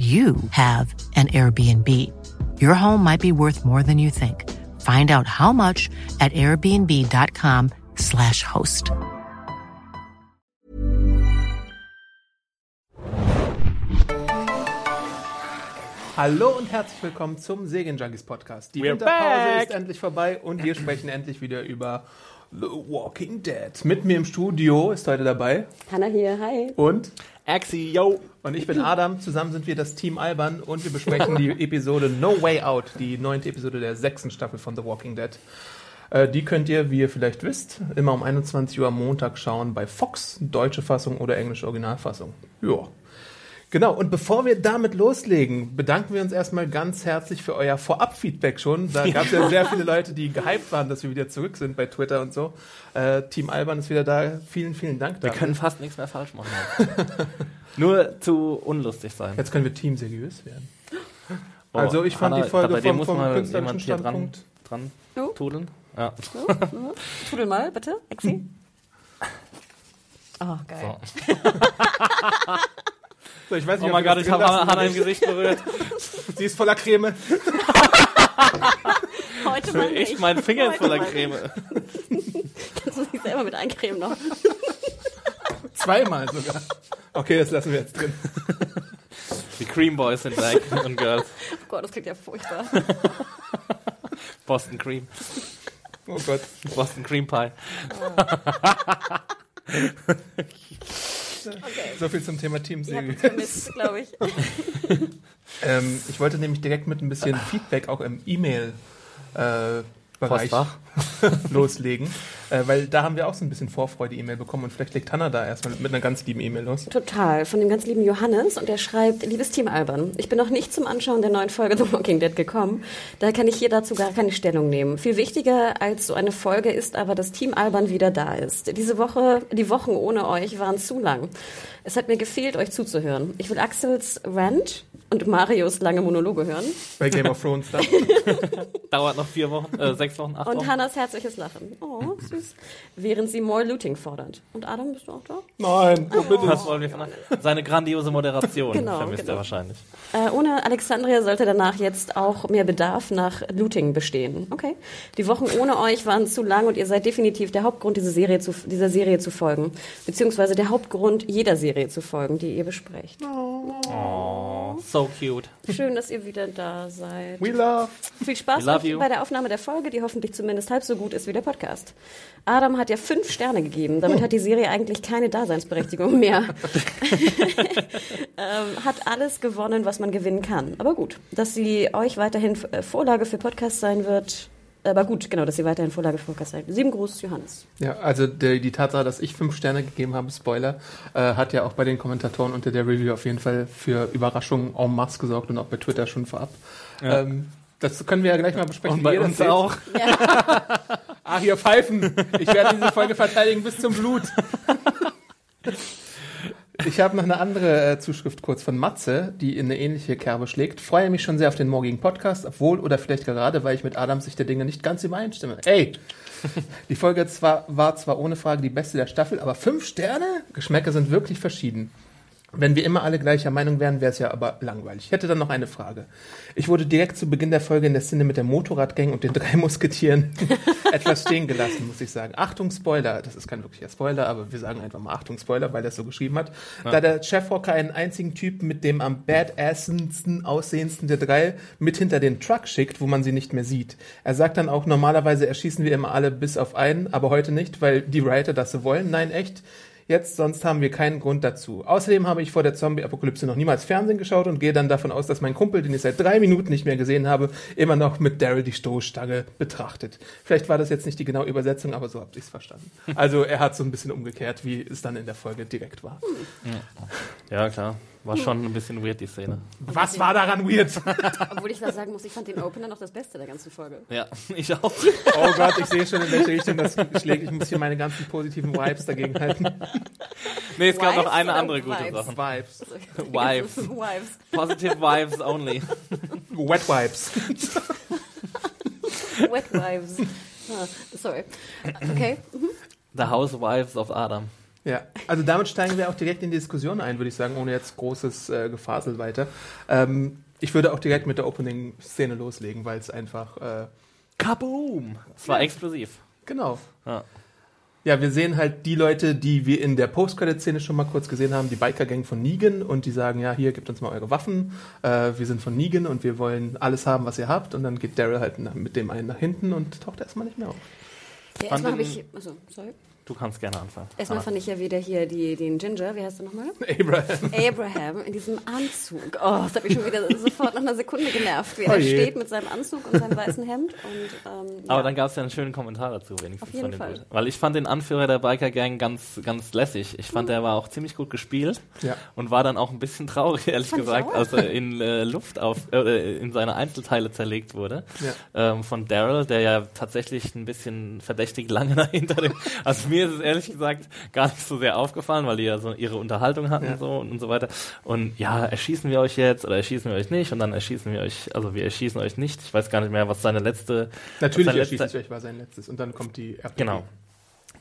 you have an Airbnb. Your home might be worth more than you think. Find out how much at airbnb.com/slash host. Hallo und herzlich willkommen zum Segen Junkies Podcast. Die We're Winterpause back. ist endlich vorbei und wir sprechen endlich wieder über The Walking Dead. Mit mir im Studio ist heute dabei Hanna hier, hi. und Axi, yo. und ich bin Adam. Zusammen sind wir das Team Alban und wir besprechen die Episode No Way Out, die neunte Episode der sechsten Staffel von The Walking Dead. Äh, Die könnt ihr, wie ihr vielleicht wisst, immer um 21 Uhr am Montag schauen bei Fox, deutsche Fassung oder englische Originalfassung. Ja. Genau, und bevor wir damit loslegen, bedanken wir uns erstmal ganz herzlich für euer Vorab-Feedback schon. Da gab es ja sehr viele Leute, die gehypt waren, dass wir wieder zurück sind bei Twitter und so. Äh, Team Alban ist wieder da. Vielen, vielen Dank Wir dafür. können fast nichts mehr falsch machen. Nur zu unlustig sein. Jetzt können wir Team seriös werden. Oh, also ich fand Hanna, die Folge vom, muss vom mal künstlerischen jemand hier dran, Standpunkt. dran Oh. tudeln. Ja. So, Tudel mal, bitte, Exi. Oh, geil. So. So, ich weiß Oh nicht, mein ob Gott, ich das habe drin lassen Hanna oder im. Gesicht berührt. Sie ist voller Creme. Heute Für mal echt nicht. mein Finger Heute voller Creme. Kannst du dich selber mit eincremen noch? Zweimal sogar. Okay, das lassen wir jetzt drin. Die Cream Boys sind back und Girls. Oh Gott, das klingt ja furchtbar. Boston Cream. Oh Gott. Boston Cream Pie. Okay. So viel zum Thema Team Ihr habt seriös. uns vermisst, glaube ich. Ähm, ich wollte nämlich direkt mit ein bisschen Feedback auch im E-Mail äh, Bereich Postfach. loslegen, äh, weil da haben wir auch so ein bisschen Vorfreude-E-Mail bekommen und vielleicht legt Hannah da erstmal mit einer ganz lieben E-Mail los. Total. Von dem ganz lieben Johannes. Und der schreibt, liebes Team Alban, ich bin noch nicht zum Anschauen der neuen Folge The Walking Dead gekommen. Daher kann ich hier dazu gar keine Stellung nehmen. Viel wichtiger als so eine Folge ist aber, dass Team Alban wieder da ist. Diese Woche, die Wochen ohne euch waren zu lang. Es hat mir gefehlt, euch zuzuhören. Ich will Axels Rant und Marios lange Monologe hören. Bei Game of Thrones dann. Dauert noch vier Wochen, äh, sechs Wochen, acht Und. Hannas herzliches Lachen. Oh, süß. Während sie more Looting fordert. Und Adam, bist du auch da? Nein, oh, bitte. Was wollen wir von Seine grandiose Moderation Genau, vermisst genau. er wahrscheinlich. Äh, ohne Alexandria sollte danach jetzt auch mehr Bedarf nach Looting bestehen. Okay. Die Wochen ohne euch waren zu lang und ihr seid definitiv der Hauptgrund, diese Serie zu, dieser Serie zu folgen. Beziehungsweise der Hauptgrund, jeder Serie zu folgen, die ihr besprecht. Oh, so cute. Schön, dass ihr wieder da seid. We love. Viel Spaß love bei der Aufnahme der Folge, die hoffentlich zumindest halb so gut ist wie der Podcast. Adam hat ja fünf Sterne gegeben. Damit hat die Serie eigentlich keine Daseinsberechtigung mehr. ähm, hat alles gewonnen, was man gewinnen kann. Aber gut, dass sie euch weiterhin äh, Vorlage für Podcasts sein wird. Aber gut, genau, dass sie weiterhin Vorlage für sein wird. Sieben Gruß, Johannes. Ja, also die, die Tatsache, dass ich fünf Sterne gegeben habe, Spoiler, äh, hat ja auch bei den Kommentatoren unter der Review auf jeden Fall für Überraschungen en masse gesorgt und auch bei Twitter schon vorab. Ja. Ähm, das können wir ja gleich mal besprechen. Und bei uns seht. auch. Ah, hier pfeifen. Ich werde diese Folge verteidigen bis zum Blut. Ich habe noch eine andere äh, Zuschrift kurz von Matze, die in eine ähnliche Kerbe schlägt. Freue mich schon sehr auf den morgigen Podcast, obwohl oder vielleicht gerade, weil ich mit Adams Sicht der Dinge nicht ganz übereinstimme. Ey, die Folge zwar, war zwar ohne Frage die beste der Staffel, aber fünf Sterne? Geschmäcker sind wirklich verschieden. Wenn wir immer alle gleicher Meinung wären, wäre es ja aber langweilig. Ich hätte dann noch eine Frage. Ich wurde direkt zu Beginn der Folge in der Szene mit der Motorradgang und den drei Musketieren etwas stehen gelassen, muss ich sagen. Achtung, Spoiler. Das ist kein wirklicher Spoiler, aber wir sagen einfach mal Achtung, Spoiler, weil er es so geschrieben hat. Da der Chefrocker einen einzigen Typen mit dem am badassendsten aussehendsten der drei mit hinter den Truck schickt, wo man sie nicht mehr sieht. Er sagt dann auch, normalerweise erschießen wir immer alle bis auf einen, aber heute nicht, weil die Writer das so wollen. Nein, echt. Jetzt, sonst haben wir keinen Grund dazu. Außerdem habe ich vor der Zombie-Apokalypse noch niemals Fernsehen geschaut und gehe dann davon aus, dass mein Kumpel, den ich seit drei Minuten nicht mehr gesehen habe, immer noch mit Daryl die Stoßstange betrachtet. Vielleicht war das jetzt nicht die genaue Übersetzung, aber so habt ihr es verstanden. Also er hat so ein bisschen umgekehrt, wie es dann in der Folge direkt war. Ja, klar. War schon ein bisschen weird, die Szene. Was war daran weird? Obwohl ich da sagen muss, ich fand den Opener noch das Beste der ganzen Folge. Ja, ich auch. Oh Gott, ich sehe schon, in welche Richtung das schlägt. Ich muss hier meine ganzen positiven Vibes dagegen halten. Nee, es gab noch Vibes eine andere gute Vibes? Sache. Vibes. Wives. Wives. Positive Vibes only. Wet Vibes. Wet Wives. Ah, sorry. Okay. The Housewives of Adam. Ja, also damit steigen wir auch direkt in die Diskussion ein, würde ich sagen, ohne jetzt großes äh, Gefasel weiter. Ähm, ich würde auch direkt mit der Opening-Szene loslegen, weil es einfach, äh, Kaboom! Es war explosiv. genau. Ja. Ja, wir sehen halt die Leute, die wir in der Post-Credit-Szene schon mal kurz gesehen haben, die Biker-Gang von Negan und die sagen, ja, hier, gebt uns mal eure Waffen, äh, wir sind von Negan und wir wollen alles haben, was ihr habt und dann geht Daryl halt nach- mit dem einen nach hinten und taucht erstmal nicht mehr auf. Ja, erstmal habe ich. Also, sorry. Du kannst gerne anfangen. Erstmal Anna. fand ich ja wieder hier die, den Ginger, wie heißt du nochmal? Abraham. Abraham in diesem Anzug. Oh, das hat mich schon wieder sofort nach einer Sekunde genervt, wie Oh er steht mit seinem Anzug und seinem weißen Hemd. Und, ähm, Aber ja. dann gab es ja einen schönen Kommentar dazu, wenigstens Auf jeden von dem Fall. Bild. Weil ich fand den Anführer der Biker Gang ganz, ganz lässig. Ich fand, der war auch ziemlich gut gespielt Ja. und war dann auch ein bisschen traurig, ehrlich Fand gesagt, als er in äh, Luft auf, äh, in seine Einzelteile zerlegt wurde. Ja. Ähm, von Daryl, der ja tatsächlich ein bisschen verdächtig lange dahinter dem. Also mir ist es ehrlich gesagt gar nicht so sehr aufgefallen, weil die ja so ihre Unterhaltung hatten Ja. so und, und so weiter. Und ja, erschießen wir euch jetzt oder erschießen wir euch nicht und dann erschießen wir euch, also wir erschießen euch nicht. Ich weiß gar nicht mehr, was seine letzte Natürlich was sein erschießt letzter- ich euch, war sein letztes. Und dann kommt die RPG. Genau.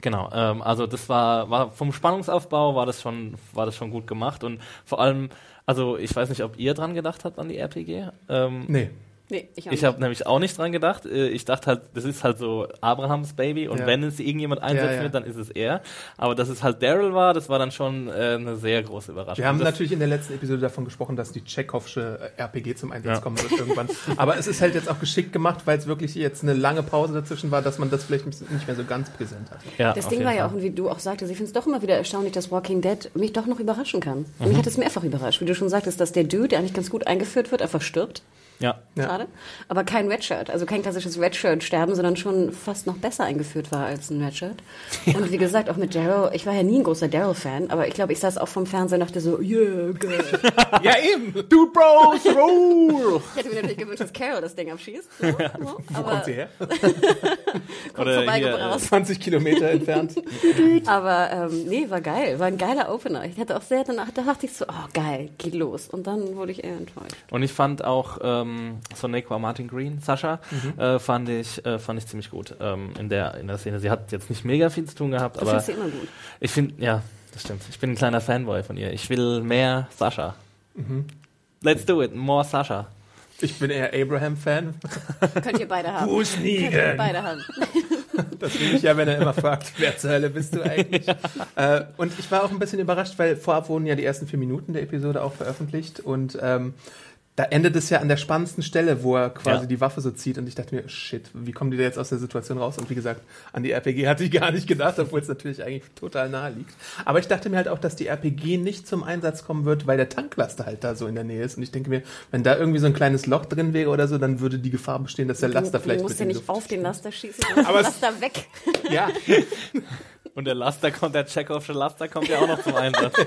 Genau, ähm, also das war, war vom Spannungsaufbau war das schon, war das schon gut gemacht und vor allem, also ich weiß nicht, ob ihr dran gedacht habt an die RPG. Ähm, Nee. Nee, ich auch ich habe nämlich auch nicht dran gedacht. Äh, Ich dachte halt, das ist halt so Abrahams Baby und Ja. wenn es irgendjemand einsetzen Ja, ja. wird, dann ist es er. Aber dass es halt Daryl war, das war dann schon äh, eine sehr große Überraschung. Wir haben natürlich in der letzten Episode davon gesprochen, dass die Tschechows-sche RPG zum Einsatz Ja. kommen wird irgendwann. Aber es ist halt jetzt auch geschickt gemacht, weil es wirklich jetzt eine lange Pause dazwischen war, dass man das vielleicht nicht mehr so ganz präsent hat. ja, Das Ding war ja auch, wie du auch sagtest, ich finde es doch immer wieder erstaunlich, dass Walking Dead mich doch noch überraschen kann. Und Mhm. mich hat es mehrfach überrascht. Wie du schon sagtest, dass der Dude, der eigentlich ganz gut eingeführt wird, einfach stirbt. Ja. Ja. Schade. Aber kein Redshirt, also kein klassisches Redshirt-Sterben, sondern schon fast noch besser eingeführt war als ein Redshirt. Und wie gesagt, auch mit Daryl, ich war ja nie ein großer Daryl-Fan, aber ich glaube, ich saß auch vom Fernseher und dachte so, yeah, geil. Ja, eben! Dude Bros, roll! Ich hätte mir natürlich gewünscht, dass Carol das Ding abschießt. So, so. Wo Aber kommt sie her? kommt Oder vorbeigebraust. 20 Kilometer entfernt. Aber ähm, nee, war geil. War ein geiler Opener. Ich hätte auch sehr danach, da dachte ich so, oh geil, geht los. Und dann wurde ich eher enttäuscht. Und ich fand auch ähm, Sonequa Martin Green, Sascha, Mhm. äh, fand ich äh, fand ich ziemlich gut ähm, in der in der Szene. Sie hat jetzt nicht mega viel zu tun gehabt, Du aber sie immer gut. ich finde, ja, das stimmt. Ich bin ein kleiner Fanboy von ihr. Ich will mehr Sascha. Mhm. Let's do it, more Sascha. Ich bin eher Abraham-Fan. Könnt ihr beide haben. Wo Könnt ihr beide haben. Das will ich ja, wenn er immer fragt, wer zur Hölle bist du eigentlich? äh, und ich war auch ein bisschen überrascht, weil vorab wurden ja die ersten vier Minuten der Episode auch veröffentlicht und ähm, da endet es ja an der spannendsten Stelle, wo er quasi Ja. die Waffe so zieht und ich dachte mir, shit, wie kommen die da jetzt aus der Situation raus? Und wie gesagt, an die RPG hatte ich gar nicht gedacht, obwohl es natürlich eigentlich total nahe liegt. Aber ich dachte mir halt auch, dass die RPG nicht zum Einsatz kommen wird, weil der Tanklaster halt da so in der Nähe ist. Und ich denke mir, wenn da irgendwie so ein kleines Loch drin wäre oder so, dann würde die Gefahr bestehen, dass der Laster du, vielleicht du musst mit ja nicht Luft- auf den Laster schießen, sondern Aber Laster weg. Ja, Und der Laster kommt, der Chekhovsche Laster kommt ja auch noch zum Einsatz.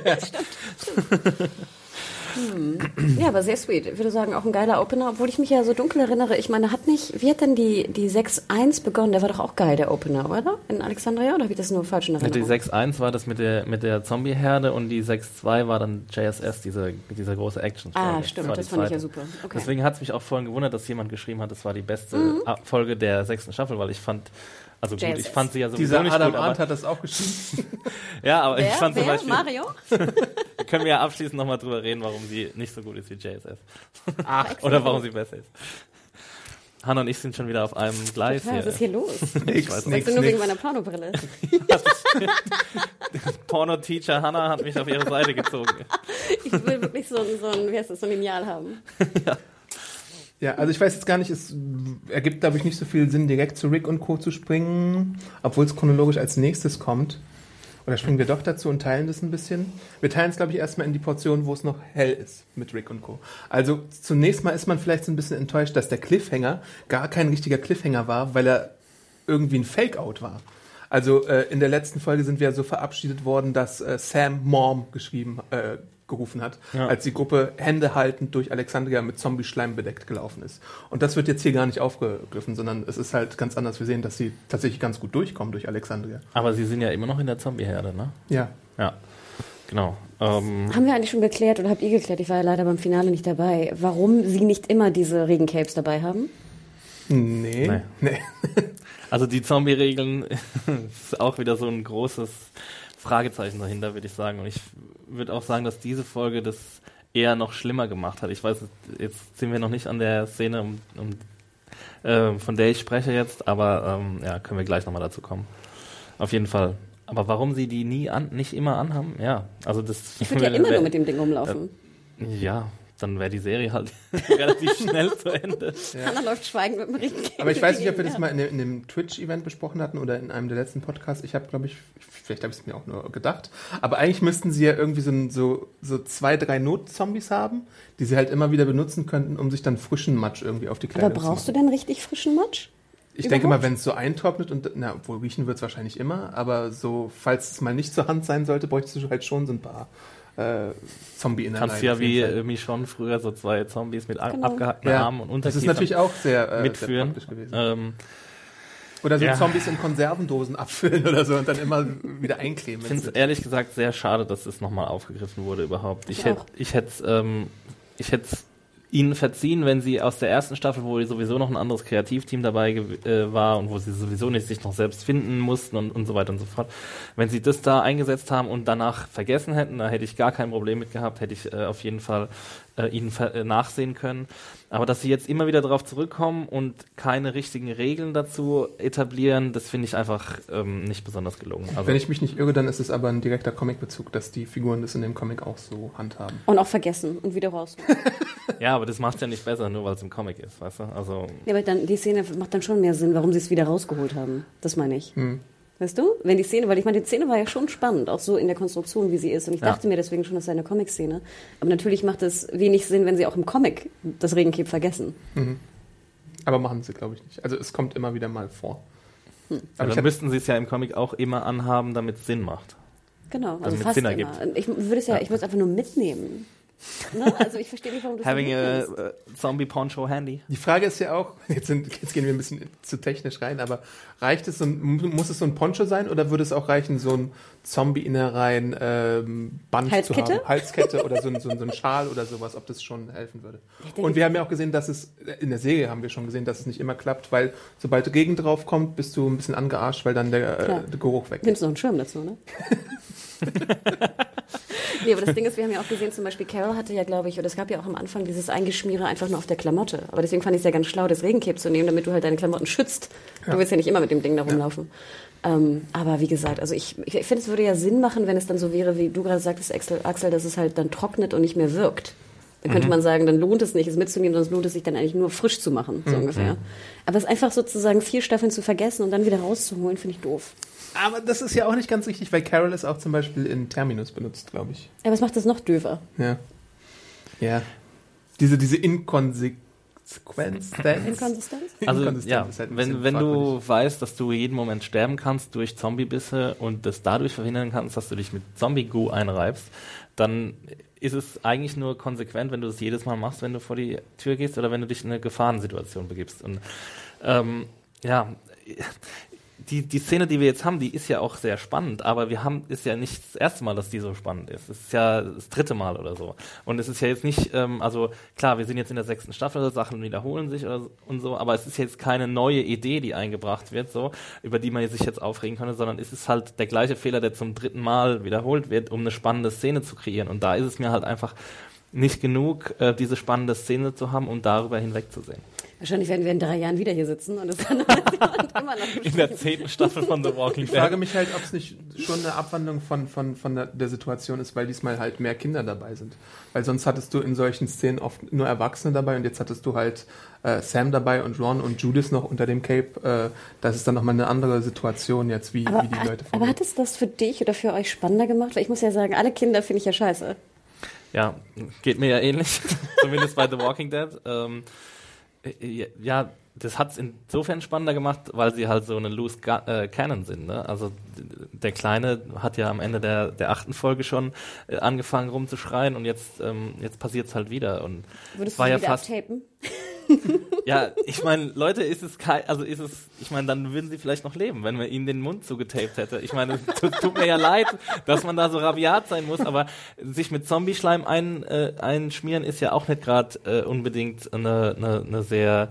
Ja, aber sehr sweet. Ich würde sagen, auch ein geiler Opener, obwohl ich mich ja so dunkel erinnere. Ich meine, hat nicht, wie hat denn die, die 6-1 begonnen? Der war doch auch geil, der Opener, oder? In Alexandria, oder habe ich das nur falsch in Die Erinnerung? 6-1 war das mit der, mit der Zombie-Herde und die 6-2 war dann JSS, diese, dieser große action Ah, stimmt, das die fand ich ja super. Okay. Deswegen hat es mich auch vorhin gewundert, dass jemand geschrieben hat, das war die beste Mhm. Folge der sechsten Staffel, weil ich fand, also gut, ich fand sie ja sowieso dieser nicht Adam gut, Arndt aber, hat das auch geschrieben. ja, aber ich Wer? fand zum Wer? Beispiel, Mario? wir können wir ja abschließend nochmal drüber reden, warum sie nicht so gut ist wie JSS. Ach, Oder warum sie besser ist. Hanna und ich sind schon wieder auf einem Gleis Was ist hier. hier los? nix, weiß Sagst nix, du nur wegen meiner Pornobrille? Porno-Teacher Hanna hat mich auf ihre Seite gezogen. Ich will wirklich so ein, so ein, wie heißt das, so ein Lineal haben. Ja, also ich weiß jetzt gar nicht, es ergibt, glaube ich, nicht so viel Sinn, direkt zu Rick und Co. zu springen, obwohl es chronologisch als nächstes kommt. Oder springen wir doch dazu und teilen das ein bisschen? Wir teilen es, glaube ich, erstmal in die Portion, wo es noch hell ist mit Rick und Co. Also zunächst mal ist man vielleicht so ein bisschen enttäuscht, dass der Cliffhanger gar kein richtiger Cliffhanger war, weil er irgendwie ein Fake-Out war. Also äh, in der letzten Folge sind wir so verabschiedet worden, dass äh, Sam Mom geschrieben, äh, gerufen hat, Ja. als die Gruppe Hände haltend durch Alexandria mit Zombie-Schleim bedeckt gelaufen ist. Und das wird jetzt hier gar nicht aufgegriffen, sondern es ist halt ganz anders. Wir sehen, dass sie tatsächlich ganz gut durchkommen durch Alexandria. Aber sie sind ja immer noch in der Zombie-Herde, ne? Ja. Ja, genau. Ähm, Haben wir eigentlich schon geklärt oder habt ihr geklärt, ich war ja leider beim Finale nicht dabei, warum sie nicht immer diese Regencapes dabei haben? Nee. Nee. nee. also die Zombie-Regeln ist auch wieder so ein großes Fragezeichen dahinter, würde ich sagen. Und ich würde auch sagen, dass diese Folge das eher noch schlimmer gemacht hat. Ich weiß, jetzt sind wir noch nicht an der Szene, um, um, äh, von der ich spreche jetzt, aber ähm, ja, können wir gleich nochmal dazu kommen. Auf jeden Fall. Aber warum sie die nie an, nicht immer anhaben? Ja, also das. Ich würde ja immer nur mit dem Ding rumlaufen. Ja, dann wäre die Serie halt relativ schnell zu Ende. Hannah läuft schweigend mit dem Regencape. Aber ich weiß nicht, ob wir das Ja. mal in, dem- in dem Twitch-Event besprochen hatten oder in einem der letzten Podcasts. Ich habe, glaube ich, vielleicht habe ich es mir auch nur gedacht. Aber eigentlich müssten sie ja irgendwie so, ein- so, so zwei, drei Not-Zombies haben, die sie halt immer wieder benutzen könnten, um sich dann frischen Matsch irgendwie auf die Aber Kleidung zu brauchst du machen. denn richtig frischen Matsch? Ich denke überhaupt? mal, wenn es so eintrocknet und, na, obwohl riechen wird es wahrscheinlich immer, aber so, falls es mal nicht zur Hand sein sollte, bräuchtest du halt schon so ein paar äh, Zombie-Innereien. Kannst ja auf jeden wie Fall. äh, Michonne früher so zwei Zombies mit Genau. abgehackten ja, Armen und Das Unterkiefern ist natürlich auch sehr, äh, sehr mitführen. praktisch gewesen. Ähm, Oder so ja. Zombies in Konservendosen abfüllen oder so und dann immer wieder einkleben. Ich finde es ehrlich gesagt sehr schade, dass das nochmal aufgegriffen wurde überhaupt. Ich Ich hätte auch. ich hätte ähm, ich hätte ihnen verziehen, wenn sie aus der ersten Staffel, wo sowieso noch ein anderes Kreativteam dabei äh, war und wo sie sowieso nicht sich noch selbst finden mussten und, und so weiter und so fort, wenn sie das da eingesetzt haben und danach vergessen hätten, da hätte ich gar kein Problem mit gehabt, hätte ich äh, auf jeden Fall äh, ihnen ver äh, nachsehen können. Aber dass sie jetzt immer wieder darauf zurückkommen und keine richtigen Regeln dazu etablieren, das finde ich einfach ähm, nicht besonders gelungen. Also, Wenn ich mich nicht irre, dann ist es aber ein direkter Comic-Bezug, dass die Figuren das in dem Comic auch so handhaben. Und auch vergessen und wieder raus. Ja, aber das macht ja nicht besser, nur weil es im Comic ist, weißt du? Also, ja, aber dann, die Szene macht dann schon mehr Sinn, warum sie es wieder rausgeholt haben. Das meine ich. Hm. Weißt du? Wenn die Szene, weil ich meine, die Szene war ja schon spannend, auch so in der Konstruktion, wie sie ist. Und ich Ja. dachte mir deswegen schon, das sei eine Comic-Szene. Aber natürlich macht es wenig Sinn, wenn sie auch im Comic das Regencape vergessen. Aber machen sie, glaube ich, nicht. Also es kommt immer wieder mal vor. Hm. Aber aber ich dann müssten sie es ja im Comic auch immer anhaben, damit es Sinn macht. Genau, also Damit es fast Sinn immer. ergibt. Ich würde es ja, ich würde es einfach nur mitnehmen. Ne? Also ich verstehe nicht, warum du Having nicht a, uh, Zombie Poncho handy. die Frage ist ja auch, jetzt, sind, jetzt gehen wir ein bisschen zu technisch rein, aber reicht es so ein, muss es so ein Poncho sein oder würde es auch reichen, so ein Zombie-Innereien ähm, Band Halskette? zu haben? Halskette oder so ein, so, ein, so ein Schal oder sowas, ob das schon helfen würde. Und wir haben ja auch gesehen, dass es, in der Serie haben wir schon gesehen, dass es nicht immer klappt, weil sobald Regen drauf kommt, bist du ein bisschen angearscht, weil dann der, äh, der Geruch weg ist. Nimmst du noch einen Schirm dazu, ne? nee, aber das Ding ist, wir haben ja auch gesehen, zum Beispiel Carol hatte ja, glaube ich, oder es gab ja auch am Anfang dieses Eingeschmiere einfach nur auf der Klamotte. Aber deswegen fand ich es ja ganz schlau, das Regencape zu nehmen, damit du halt deine Klamotten schützt. Du willst ja nicht immer mit dem Ding da rumlaufen. Ähm, aber wie gesagt, also ich, ich, finde, es würde ja Sinn machen, wenn es dann so wäre, wie du gerade sagtest, Axel, dass es halt dann trocknet und nicht mehr wirkt. Dann könnte man sagen, dann lohnt es nicht, es mitzunehmen, sonst lohnt es sich dann eigentlich nur frisch zu machen, so ungefähr. Aber es einfach sozusagen vier Staffeln zu vergessen und dann wieder rauszuholen, finde ich doof. Aber das ist ja auch nicht ganz richtig, weil Carol es auch zum Beispiel in Terminus benutzt, glaube ich. Aber es macht das noch döver. Ja. Ja. Diese, diese Inkonsequenz. Inkonsistenz? Also Inkonsistenz ja, ist halt wenn, wenn du weißt, dass du jeden Moment sterben kannst durch Zombiebisse und das dadurch verhindern kannst, dass du dich mit Zombie-Goo einreibst, dann ist es eigentlich nur konsequent, wenn du das jedes Mal machst, wenn du vor die Tür gehst oder wenn du dich in eine Gefahrensituation begibst. Und ähm, ja, die, die Szene, die wir jetzt haben, die ist ja auch sehr spannend, aber wir haben, ist ja nicht das erste Mal, dass die so spannend ist. Es ist ja das dritte Mal oder so. Und es ist ja jetzt nicht, ähm, also klar, wir sind jetzt in der sechsten Staffel, Sachen wiederholen sich so- und so, aber es ist jetzt keine neue Idee, die eingebracht wird, so, über die man sich jetzt aufregen könnte, sondern es ist halt der gleiche Fehler, der zum dritten Mal wiederholt wird, um eine spannende Szene zu kreieren. Und da ist es mir halt einfach nicht genug, äh, diese spannende Szene zu haben, um darüber hinwegzusehen. Wahrscheinlich werden wir in drei Jahren wieder hier sitzen und es dann immer noch In der zehnten Staffel von The Walking Ich frage Dead. mich halt, ob es nicht schon eine Abwandlung von, von, von der, der Situation ist, weil diesmal halt mehr Kinder dabei sind. Weil sonst hattest du in solchen Szenen oft nur Erwachsene dabei und jetzt hattest du halt äh, Sam dabei und Ron und Judith noch unter dem Cape. Äh, das ist dann nochmal eine andere Situation jetzt, wie, Aber, wie die hat, Leute aber vorgehen. hat es das für dich oder für euch spannender gemacht? Weil ich muss ja sagen, alle Kinder finde ich ja scheiße. Ja, geht mir ja ähnlich, zumindest bei The Walking Dead. Ähm, Äh, Ja, das hat es insofern spannender gemacht, weil sie halt so eine loose Ga äh, Cannon sind. Ne? Also der Kleine hat ja am Ende der, der achten Folge schon äh, angefangen rumzuschreien und jetzt, ähm, jetzt passiert es halt wieder. Und Würdest war du ja wieder fast- abtapen? ja, ich meine, Leute, ist es kein, also ist es, ich meine, dann würden sie vielleicht noch leben, wenn man ihnen den Mund zugetaped hätte. Ich meine, es tut, tut mir ja leid, dass man da so rabiat sein muss, aber sich mit Zombie-Schleim ein, äh, einschmieren ist ja auch nicht gerade äh, unbedingt eine, eine, eine sehr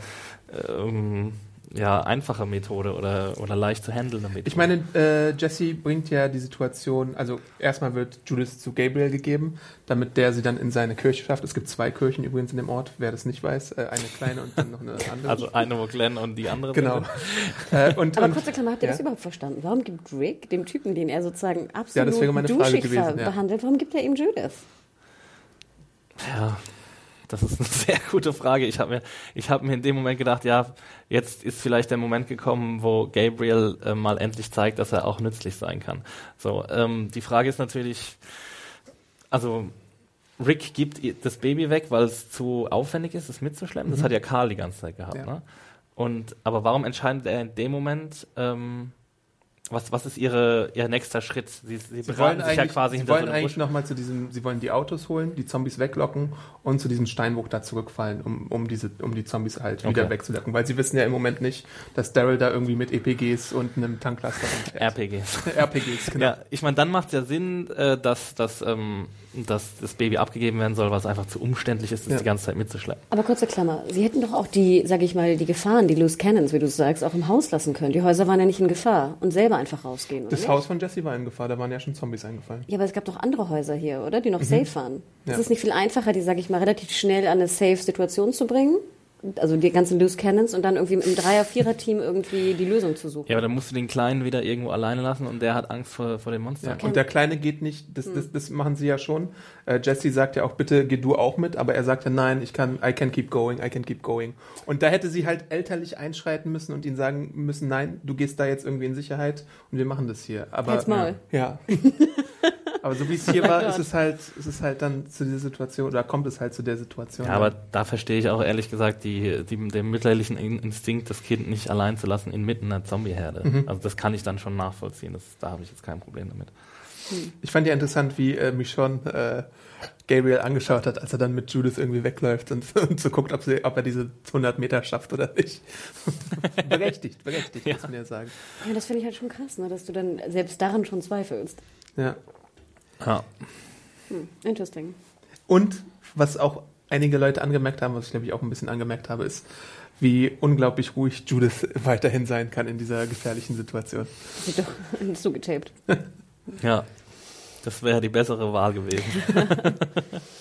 ähm, ja, einfache Methode oder, oder leicht zu handelnde Methode. Ich meine, äh, Jesse bringt ja die Situation, also erstmal wird Judith zu Gabriel gegeben, damit der sie dann in seine Kirche schafft. Es gibt zwei Kirchen übrigens in dem Ort, wer das nicht weiß. Äh, eine kleine und dann noch eine andere. also eine, wo Glenn und die andere genau. äh, und, Aber und, kurze Klammer, habt ihr ja. das überhaupt verstanden? Warum gibt Rick dem Typen, den er sozusagen Ja, absolut das wäre meine Frage duschig gewesen, ja. behandelt, warum gibt er ihm Judith? Ja, das ist eine sehr gute Frage. Ich habe mir, ich habe mir in dem Moment gedacht, ja, jetzt ist vielleicht der Moment gekommen, wo Gabriel äh, mal endlich zeigt, dass er auch nützlich sein kann. So, ähm, die Frage ist natürlich, also Rick gibt das Baby weg, weil es zu aufwendig ist, es mitzuschleppen. Das hat ja Karl die ganze Zeit gehabt. Ja. Ne? Und aber warum entscheidet er in dem Moment? Ähm, was, was ist ihre, ihr nächster Schritt? Sie, sie, Sie wollen sich eigentlich, ja quasi sie hinter so wollen einem eigentlich nochmal zu diesem, sie wollen die Autos holen, die Zombies weglocken und zu diesem Steinbruch da zurückfallen, um, um diese, um die Zombies halt wieder Okay. wegzulocken. Weil sie wissen ja im Moment nicht, dass Daryl da irgendwie mit EPGs und einem Tanklaster rumfährt. RPGs. RPGs, genau. Ja, ich meine, dann macht es ja Sinn, äh, dass, dass, ähm, dass das Baby abgegeben werden soll, weil es einfach zu umständlich ist, das Ja. die ganze Zeit mitzuschleppen. Aber kurze Klammer, sie hätten doch auch die, sag ich mal, die Gefahren, die Loose Cannons, wie du sagst, auch im Haus lassen können. Die Häuser waren ja nicht in Gefahr und selber einfach rausgehen. Oder Das nicht? Haus von Jesse war in Gefahr, da waren ja schon Zombies eingefallen. Ja, aber es gab doch andere Häuser hier, oder? Die noch safe waren. Mhm. Ja. Ist es nicht viel einfacher, die, sag ich mal, relativ schnell an eine Safe-Situation zu bringen? Also die ganzen Loose Cannons und dann irgendwie im Dreier-, Vierer-Team irgendwie die Lösung zu suchen. Ja, aber dann musst du den Kleinen wieder irgendwo alleine lassen und der hat Angst vor, vor dem Monster. Ja, und der Kleine geht nicht, das, das, das machen sie ja schon. Äh, Jesse sagt ja auch, bitte geh du auch mit, aber er sagt ja, nein, ich kann, I can keep going, I can keep going. Und da hätte sie halt elterlich einschreiten müssen und ihm sagen müssen, nein, du gehst da jetzt irgendwie in Sicherheit und wir machen das hier. Aber, Halt's Maul. Ja. aber so wie es hier war, ist es halt, ist es halt dann zu dieser Situation, oder kommt es halt zu der Situation. Ja, aber da verstehe ich auch ehrlich gesagt die, die, den mütterlichen In- Instinkt, das Kind nicht allein zu lassen inmitten einer Zombieherde. Mhm. Also das kann ich dann schon nachvollziehen. Das, da habe ich jetzt kein Problem damit. Ich fand ja interessant, wie äh, Michonne äh, Gabriel angeschaut hat, als er dann mit Judith irgendwie wegläuft und, und so guckt, ob, sie, ob er diese 100 Meter schafft oder nicht. berechtigt, berechtigt, muss man ja sagen. Ja, das finde ich halt schon krass, ne? dass du dann selbst daran schon zweifelst. Ja. Ja. Hm, interesting. Und was auch einige Leute angemerkt haben, was ich glaube ich auch ein bisschen angemerkt habe, ist, wie unglaublich ruhig Judith weiterhin sein kann in dieser gefährlichen Situation. Wird doch zugetaped. ja. Das wäre die bessere Wahl gewesen.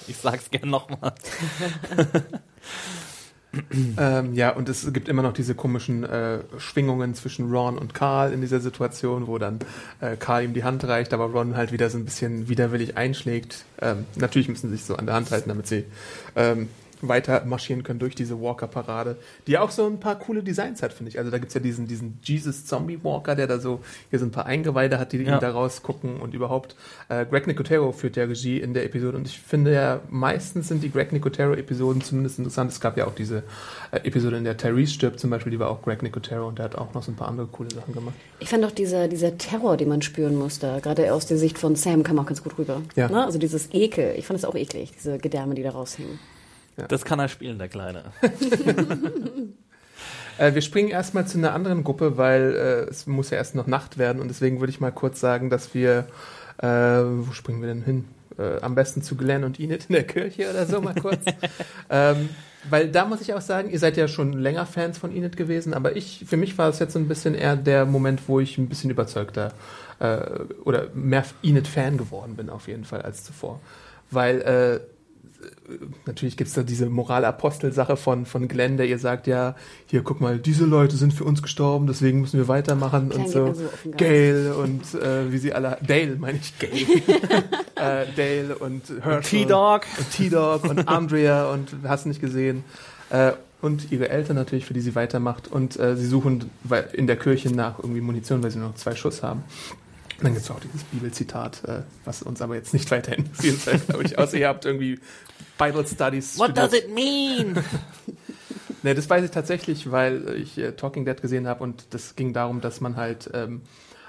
ich sag's gern nochmal. Ähm, ja, und es gibt immer noch diese komischen äh, Schwingungen zwischen Ron und Carl in dieser Situation, wo dann äh, Carl ihm die Hand reicht, aber Ron halt wieder so ein bisschen widerwillig einschlägt. Ähm, natürlich müssen sie sich so an der Hand halten, damit sie ähm, weiter marschieren können durch diese Walker-Parade, die auch so ein paar coole Designs hat, finde ich. Also da gibt's ja diesen, diesen Jesus-Zombie-Walker, der da so hier so ein paar Eingeweide hat, die Ja. ihn da rausgucken und überhaupt. Äh, Greg Nicotero führt ja Regie in der Episode und ich finde ja, meistens sind die Greg Nicotero-Episoden zumindest interessant. Es gab ja auch diese äh, Episode, in der Tyrese stirbt zum Beispiel, die war auch Greg Nicotero und der hat auch noch so ein paar andere coole Sachen gemacht. Ich fand auch dieser, dieser Terror, den man spüren musste, gerade aus der Sicht von Sam, kam auch ganz gut rüber. Ja. Ne? Also dieses Ekel, ich fand es auch eklig, diese Gedärme, die da raushängen. Das kann er spielen, der Kleine. Äh, wir springen erstmal zu einer anderen Gruppe, weil äh, es muss ja erst noch Nacht werden und deswegen würde ich mal kurz sagen, dass wir, äh, wo springen wir denn hin? Äh, am besten zu Glenn und Enid in der Kirche oder so mal kurz. ähm, weil da muss ich auch sagen, ihr seid ja schon länger Fans von Enid gewesen, aber ich, für mich war es jetzt so ein bisschen eher der Moment, wo ich ein bisschen überzeugter äh, oder mehr Enid-Fan geworden bin auf jeden Fall als zuvor. Weil äh, natürlich gibt's da diese Moralapostel-Sache von, von Glenn, der ihr sagt, ja, hier, guck mal, diese Leute sind für uns gestorben, deswegen müssen wir weitermachen Klein und so. mir so auf den Geist. Gail und äh, wie sie alle, Dale meine ich, Gail. äh, Dale und Herschel. T-Dog. Und T-Dog und Andrea und hast nicht gesehen. Äh, und ihre Eltern natürlich, für die sie weitermacht. Und äh, sie suchen in der Kirche nach irgendwie Munition, weil sie nur noch zwei Schuss haben. Dann gibt es auch dieses Bibelzitat, äh, was uns aber jetzt nicht weiter interessiert, glaube ich, außer ihr habt irgendwie Bible Studies What studiert. does it mean? Ne, das weiß ich tatsächlich, weil ich äh, Talking Dead gesehen habe und das ging darum, dass man halt ähm,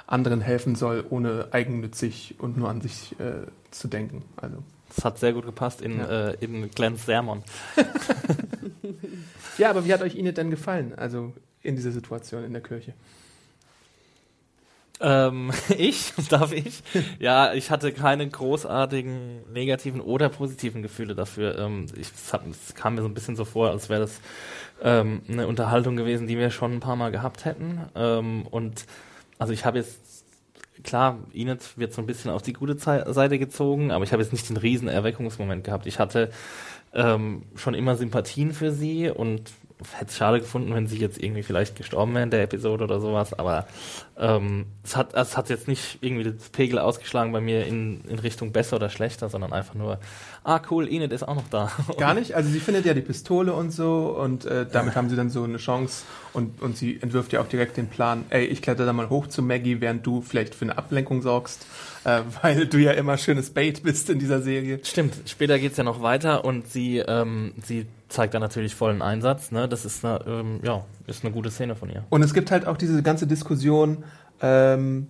anderen helfen soll, ohne eigennützig und nur an sich äh, zu denken. Also Das hat sehr gut gepasst in, Ja. äh, in Glens Sermon. ja, aber wie hat euch Enid denn gefallen? Also in dieser Situation in der Kirche? Ähm, ich, darf ich? Ja, ich hatte keine großartigen negativen oder positiven Gefühle dafür. Ähm, ich, es, hat, kam mir so ein bisschen so vor, als wäre das ähm, eine Unterhaltung gewesen, die wir schon ein paar Mal gehabt hätten. Ähm, und also ich habe jetzt, klar, Inet wird so ein bisschen auf die gute Seite gezogen, aber ich habe jetzt nicht den riesen Erweckungsmoment gehabt. Ich hatte ähm, schon immer Sympathien für sie und hätte es schade gefunden, wenn sie jetzt irgendwie vielleicht gestorben wäre in der Episode oder sowas, aber ähm, es, hat, es hat jetzt nicht irgendwie das Pegel ausgeschlagen bei mir in, in Richtung besser oder schlechter, sondern einfach nur, ah cool, Enid ist auch noch da. Gar nicht. Also sie findet ja die Pistole und so und äh, damit haben sie dann so eine Chance und, und sie entwirft ja auch direkt den Plan, ey, ich kletter da mal hoch zu Maggie, während du vielleicht für eine Ablenkung sorgst, äh, weil du ja immer schönes Bait bist in dieser Serie. Stimmt, später geht's ja noch weiter und sie, ähm, sie zeigt dann natürlich vollen Einsatz. Ne? Das ist eine, ähm, ja, ist eine gute Szene von ihr. Und es gibt halt auch diese ganze Diskussion, ähm,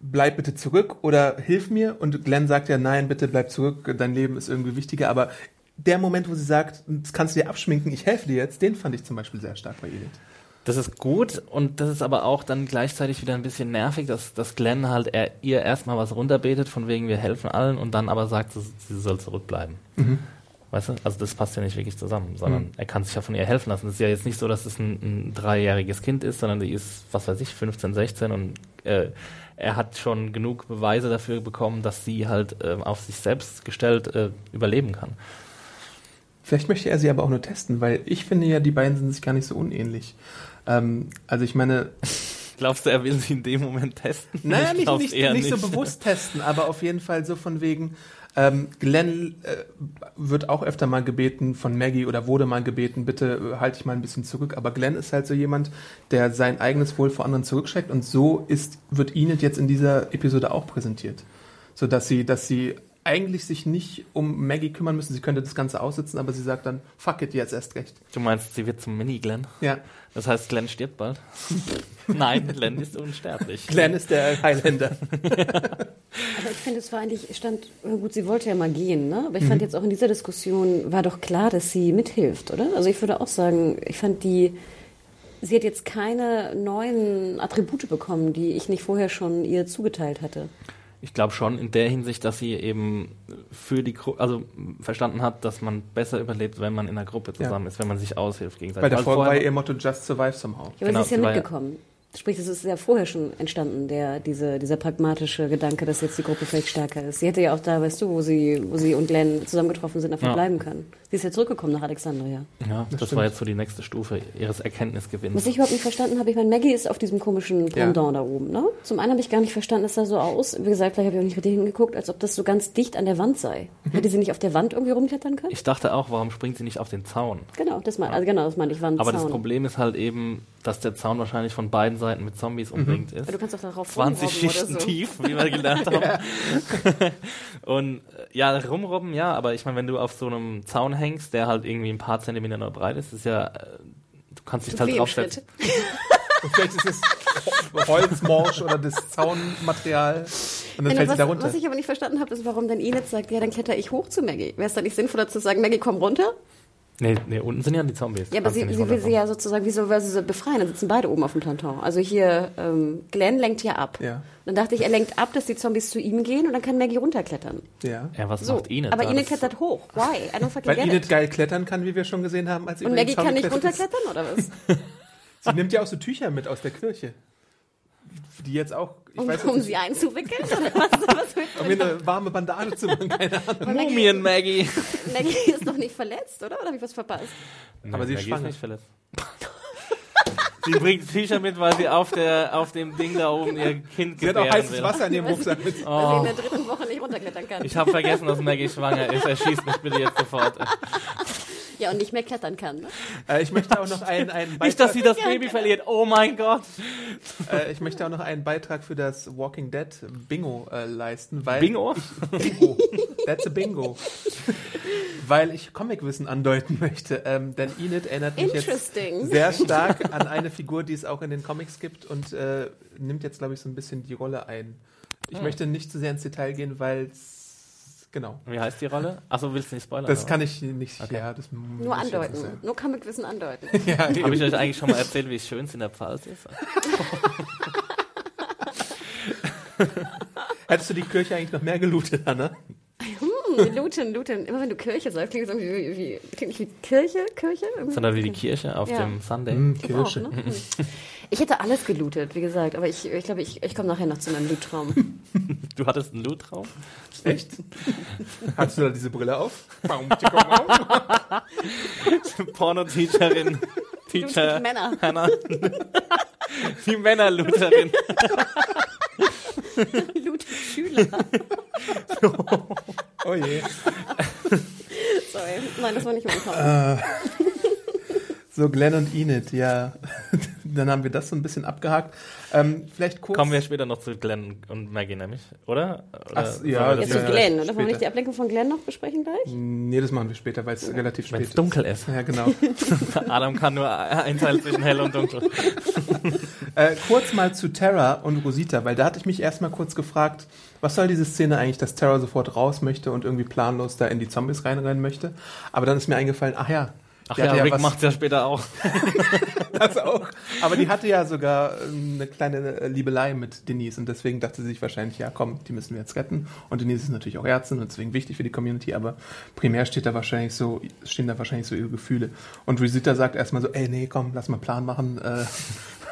bleib bitte zurück oder hilf mir. Und Glenn sagt ja, nein, bitte bleib zurück, dein Leben ist irgendwie wichtiger. Aber der Moment, wo sie sagt, das kannst du dir abschminken, ich helfe dir jetzt, den fand ich zum Beispiel sehr stark bei Edith. Das ist gut und das ist aber auch dann gleichzeitig wieder ein bisschen nervig, dass, dass Glenn halt er, ihr erstmal was runterbetet, von wegen wir helfen allen und dann aber sagt, sie, sie soll zurückbleiben. Weißt du? Also das passt ja nicht wirklich zusammen, sondern Mhm. er kann sich ja von ihr helfen lassen. Es ist ja jetzt nicht so, dass es ein, ein dreijähriges Kind ist, sondern die ist, was weiß ich, 15, 16 und äh, er hat schon genug Beweise dafür bekommen, dass sie halt ähm, auf sich selbst gestellt äh, überleben kann. Vielleicht möchte er sie aber auch nur testen, weil ich finde ja, die beiden sind sich gar nicht so unähnlich. Ähm, also ich meine, Glaubst du, er will sie in dem Moment testen? naja, Ich nicht, nicht, eher nicht so bewusst testen, aber auf jeden Fall so von wegen, ähm, Glenn äh, wird auch öfter mal gebeten von Maggie oder wurde mal gebeten, bitte äh, halte ich mal ein bisschen zurück. Aber Glenn ist halt so jemand, der sein eigenes Wohl vor anderen zurückschreckt und so ist, wird Enid jetzt in dieser Episode auch präsentiert. So dass sie, dass sie eigentlich sich nicht um Maggie kümmern müssen. Sie könnte das Ganze aussitzen, aber sie sagt dann, fuck it, jetzt erst recht. Du meinst, sie wird zum Mini-Glenn? Ja, Das heißt, Glenn stirbt bald? Nein, Glenn ist unsterblich. Glenn ist der Highlander. Aber ich finde, es war eigentlich, stand, na gut, sie wollte ja mal gehen, ne? Aber ich fand jetzt auch in dieser Diskussion war doch klar, dass sie mithilft, oder? Also ich würde auch sagen, ich fand die, sie hat jetzt keine neuen Attribute bekommen, die ich nicht vorher schon ihr zugeteilt hatte. Ich glaube schon in der Hinsicht, dass sie eben für die Gruppe, also verstanden hat, dass man besser überlebt, wenn man in einer Gruppe zusammen ist, wenn man sich aushilft gegenseitig. Bei der Weil Folge war ihr Motto Just Survive Somehow. Ja, aber Genau, sie ist ja ja- mitgekommen. Sprich, es ist ja vorher schon entstanden, der, diese, dieser pragmatische Gedanke, dass jetzt die Gruppe vielleicht stärker ist. Sie hätte ja auch da, weißt du, wo sie, wo sie und Glenn zusammengetroffen sind, einfach Ja. bleiben können. Sie ist ja zurückgekommen nach Alexandria. ja, das, stimmt. war jetzt so die nächste Stufe ihres Erkenntnisgewinns. Was ich überhaupt nicht verstanden habe, ich meine, Maggie ist auf diesem komischen Ja. Pendant da oben, ne? Zum einen habe ich gar nicht verstanden, es sah so aus, wie gesagt, vielleicht habe ich auch nicht richtig hingeguckt, als ob das so ganz dicht an der Wand sei. Hätte sie nicht auf der Wand irgendwie rumklettern können? Ich dachte auch, warum springt sie nicht auf den Zaun? genau, das mein, also genau, das meine ich, ein Aber Zaun. das Problem ist halt eben, dass der Zaun wahrscheinlich von beiden Seiten mit Zombies umringt ist. Aber du kannst doch darauf 20 rumrobben Schichten oder so. tief, wie wir gelernt haben. Und äh, ja, rumrobben, ja, aber ich meine, wenn du auf so einem Zaun hängst, der halt irgendwie ein paar Zentimeter nur breit ist, ist ja, äh, du kannst dich halt draufsetzen. Vielleicht ist es Holzmorsch oder das Zaunmaterial und dann Nein, fällt sie was, da runter. was ich aber nicht verstanden habe, ist, warum dann Enid sagt, ja, dann kletter ich hoch zu Maggie. Wäre es dann nicht sinnvoller zu sagen, Maggie, komm runter? Nee, nee, unten sind ja die Zombies. Ja, aber sie, sie will sie ja sozusagen, wieso will sie sie befreien? Dann sitzen beide oben auf dem Planton. Also hier, ähm, Glenn lenkt ja ab. Ja. Dann dachte ich, er lenkt ab, dass die Zombies zu ihm gehen und dann kann Maggie runterklettern. ja. Ja, was So, macht Enid? aber da? Enid Das- klettert hoch. Why? I don't fucking Weil get Enid it. geil klettern kann, wie wir schon gesehen haben. Als sie Und Maggie kann nicht runterklettern, oder was? Sie nimmt ja auch so Tücher mit aus der Kirche. Die jetzt auch, ich Um, weiß um nicht, sie einzuwickeln? Oder was, was willst um mir eine warme Bandage zu machen, keine Ahnung. Mumien Maggie. Maggie ist doch nicht verletzt, oder? Oder habe ich was verpasst? Aber sie ist schwanger. nicht verletzt. sie bringt Tücher mit, weil sie auf, der, auf dem Ding da oben ihr Kind Sie hat auch heißes will. Wasser in ihrem Rucksack mit. Weil sie in der dritten Woche nicht runterklettern kann. Ich habe vergessen, dass Maggie schwanger ist. Er schießt mich bitte jetzt sofort. Ja, und nicht mehr klettern kann. Ne? Äh, ich möchte auch noch einen, einen Nicht, dass Beitrag, sie das Baby verliert. Oh mein Gott. äh, ich möchte auch noch einen Beitrag für das Walking Dead Bingo äh, leisten, weil Bingo? Ich, Bingo. That's a Bingo. weil ich Comicwissen andeuten möchte. Ähm, denn Enid erinnert mich jetzt sehr stark an eine Figur, die es auch in den Comics gibt und äh, nimmt jetzt, glaube ich, so ein bisschen die Rolle ein. Ich Hm. möchte nicht zu sehr ins Detail gehen, weil es genau. Wie heißt die Rolle? Achso, willst du nicht spoilern? Das kann ich nicht. Okay. Ja, das Nur andeuten. Nur Comicwissen andeuten. Ja, Habe ich euch eigentlich schon mal erzählt, wie schön es in der Pfalz ist? Hättest du die Kirche eigentlich noch mehr gelootet, Anna? Luten, Luten. Immer wenn du Kirche sagst, klingt es irgendwie wie, wie, klingt nicht wie Kirche, Kirche? Irgendwie? Sondern wie die Kirche auf Ja. dem Sunday. Hm, Ich auch, Kirche. ne? Hm. Ich hätte alles gelootet, wie gesagt, aber ich, ich glaube, ich, ich komme nachher noch zu meinem Lootraum. Du hattest einen Lootraum? Echt? Hattest du da diese Brille auf? Baum, die kommen auf. Porno-Teacherin. Teacher. Männer. Hannah. Die Männerlooterin. Lootet Schüler. Oh je. Sorry. Nein, das war nicht mein. So, Glenn und Enid, ja. Dann haben wir das so ein bisschen abgehakt. Ähm, vielleicht kurz. Kommen wir später noch zu Glenn und Maggie nämlich, oder? oder Ach, ja, das zu ja, Glenn, oder? Wollen wir nicht die Ablenkung von Glenn noch besprechen gleich? Nee, das machen wir später, weil es relativ Wenn spät es dunkel ist. ist. Ja, genau. Adam kann nur einteilen zwischen hell und dunkel. Äh, kurz mal zu Terra und Rosita, weil da hatte ich mich erstmal kurz gefragt, was soll diese Szene eigentlich, dass Terra sofort raus möchte und irgendwie planlos da in die Zombies reinrennen möchte. Aber dann ist mir eingefallen, ach ja. Ach ja, hatte Rick macht's ja später auch. Das auch. Aber die hatte ja sogar ähm, eine kleine äh, Liebelei mit Denise und deswegen dachte sie sich wahrscheinlich, ja komm, die müssen wir jetzt retten. Und Denise ist natürlich auch Ärztin und deswegen wichtig für die Community, aber primär steht da wahrscheinlich so, stehen da wahrscheinlich so ihre Gefühle. Und Rosita sagt erstmal so, ey nee, komm, lass mal einen Plan machen. Äh,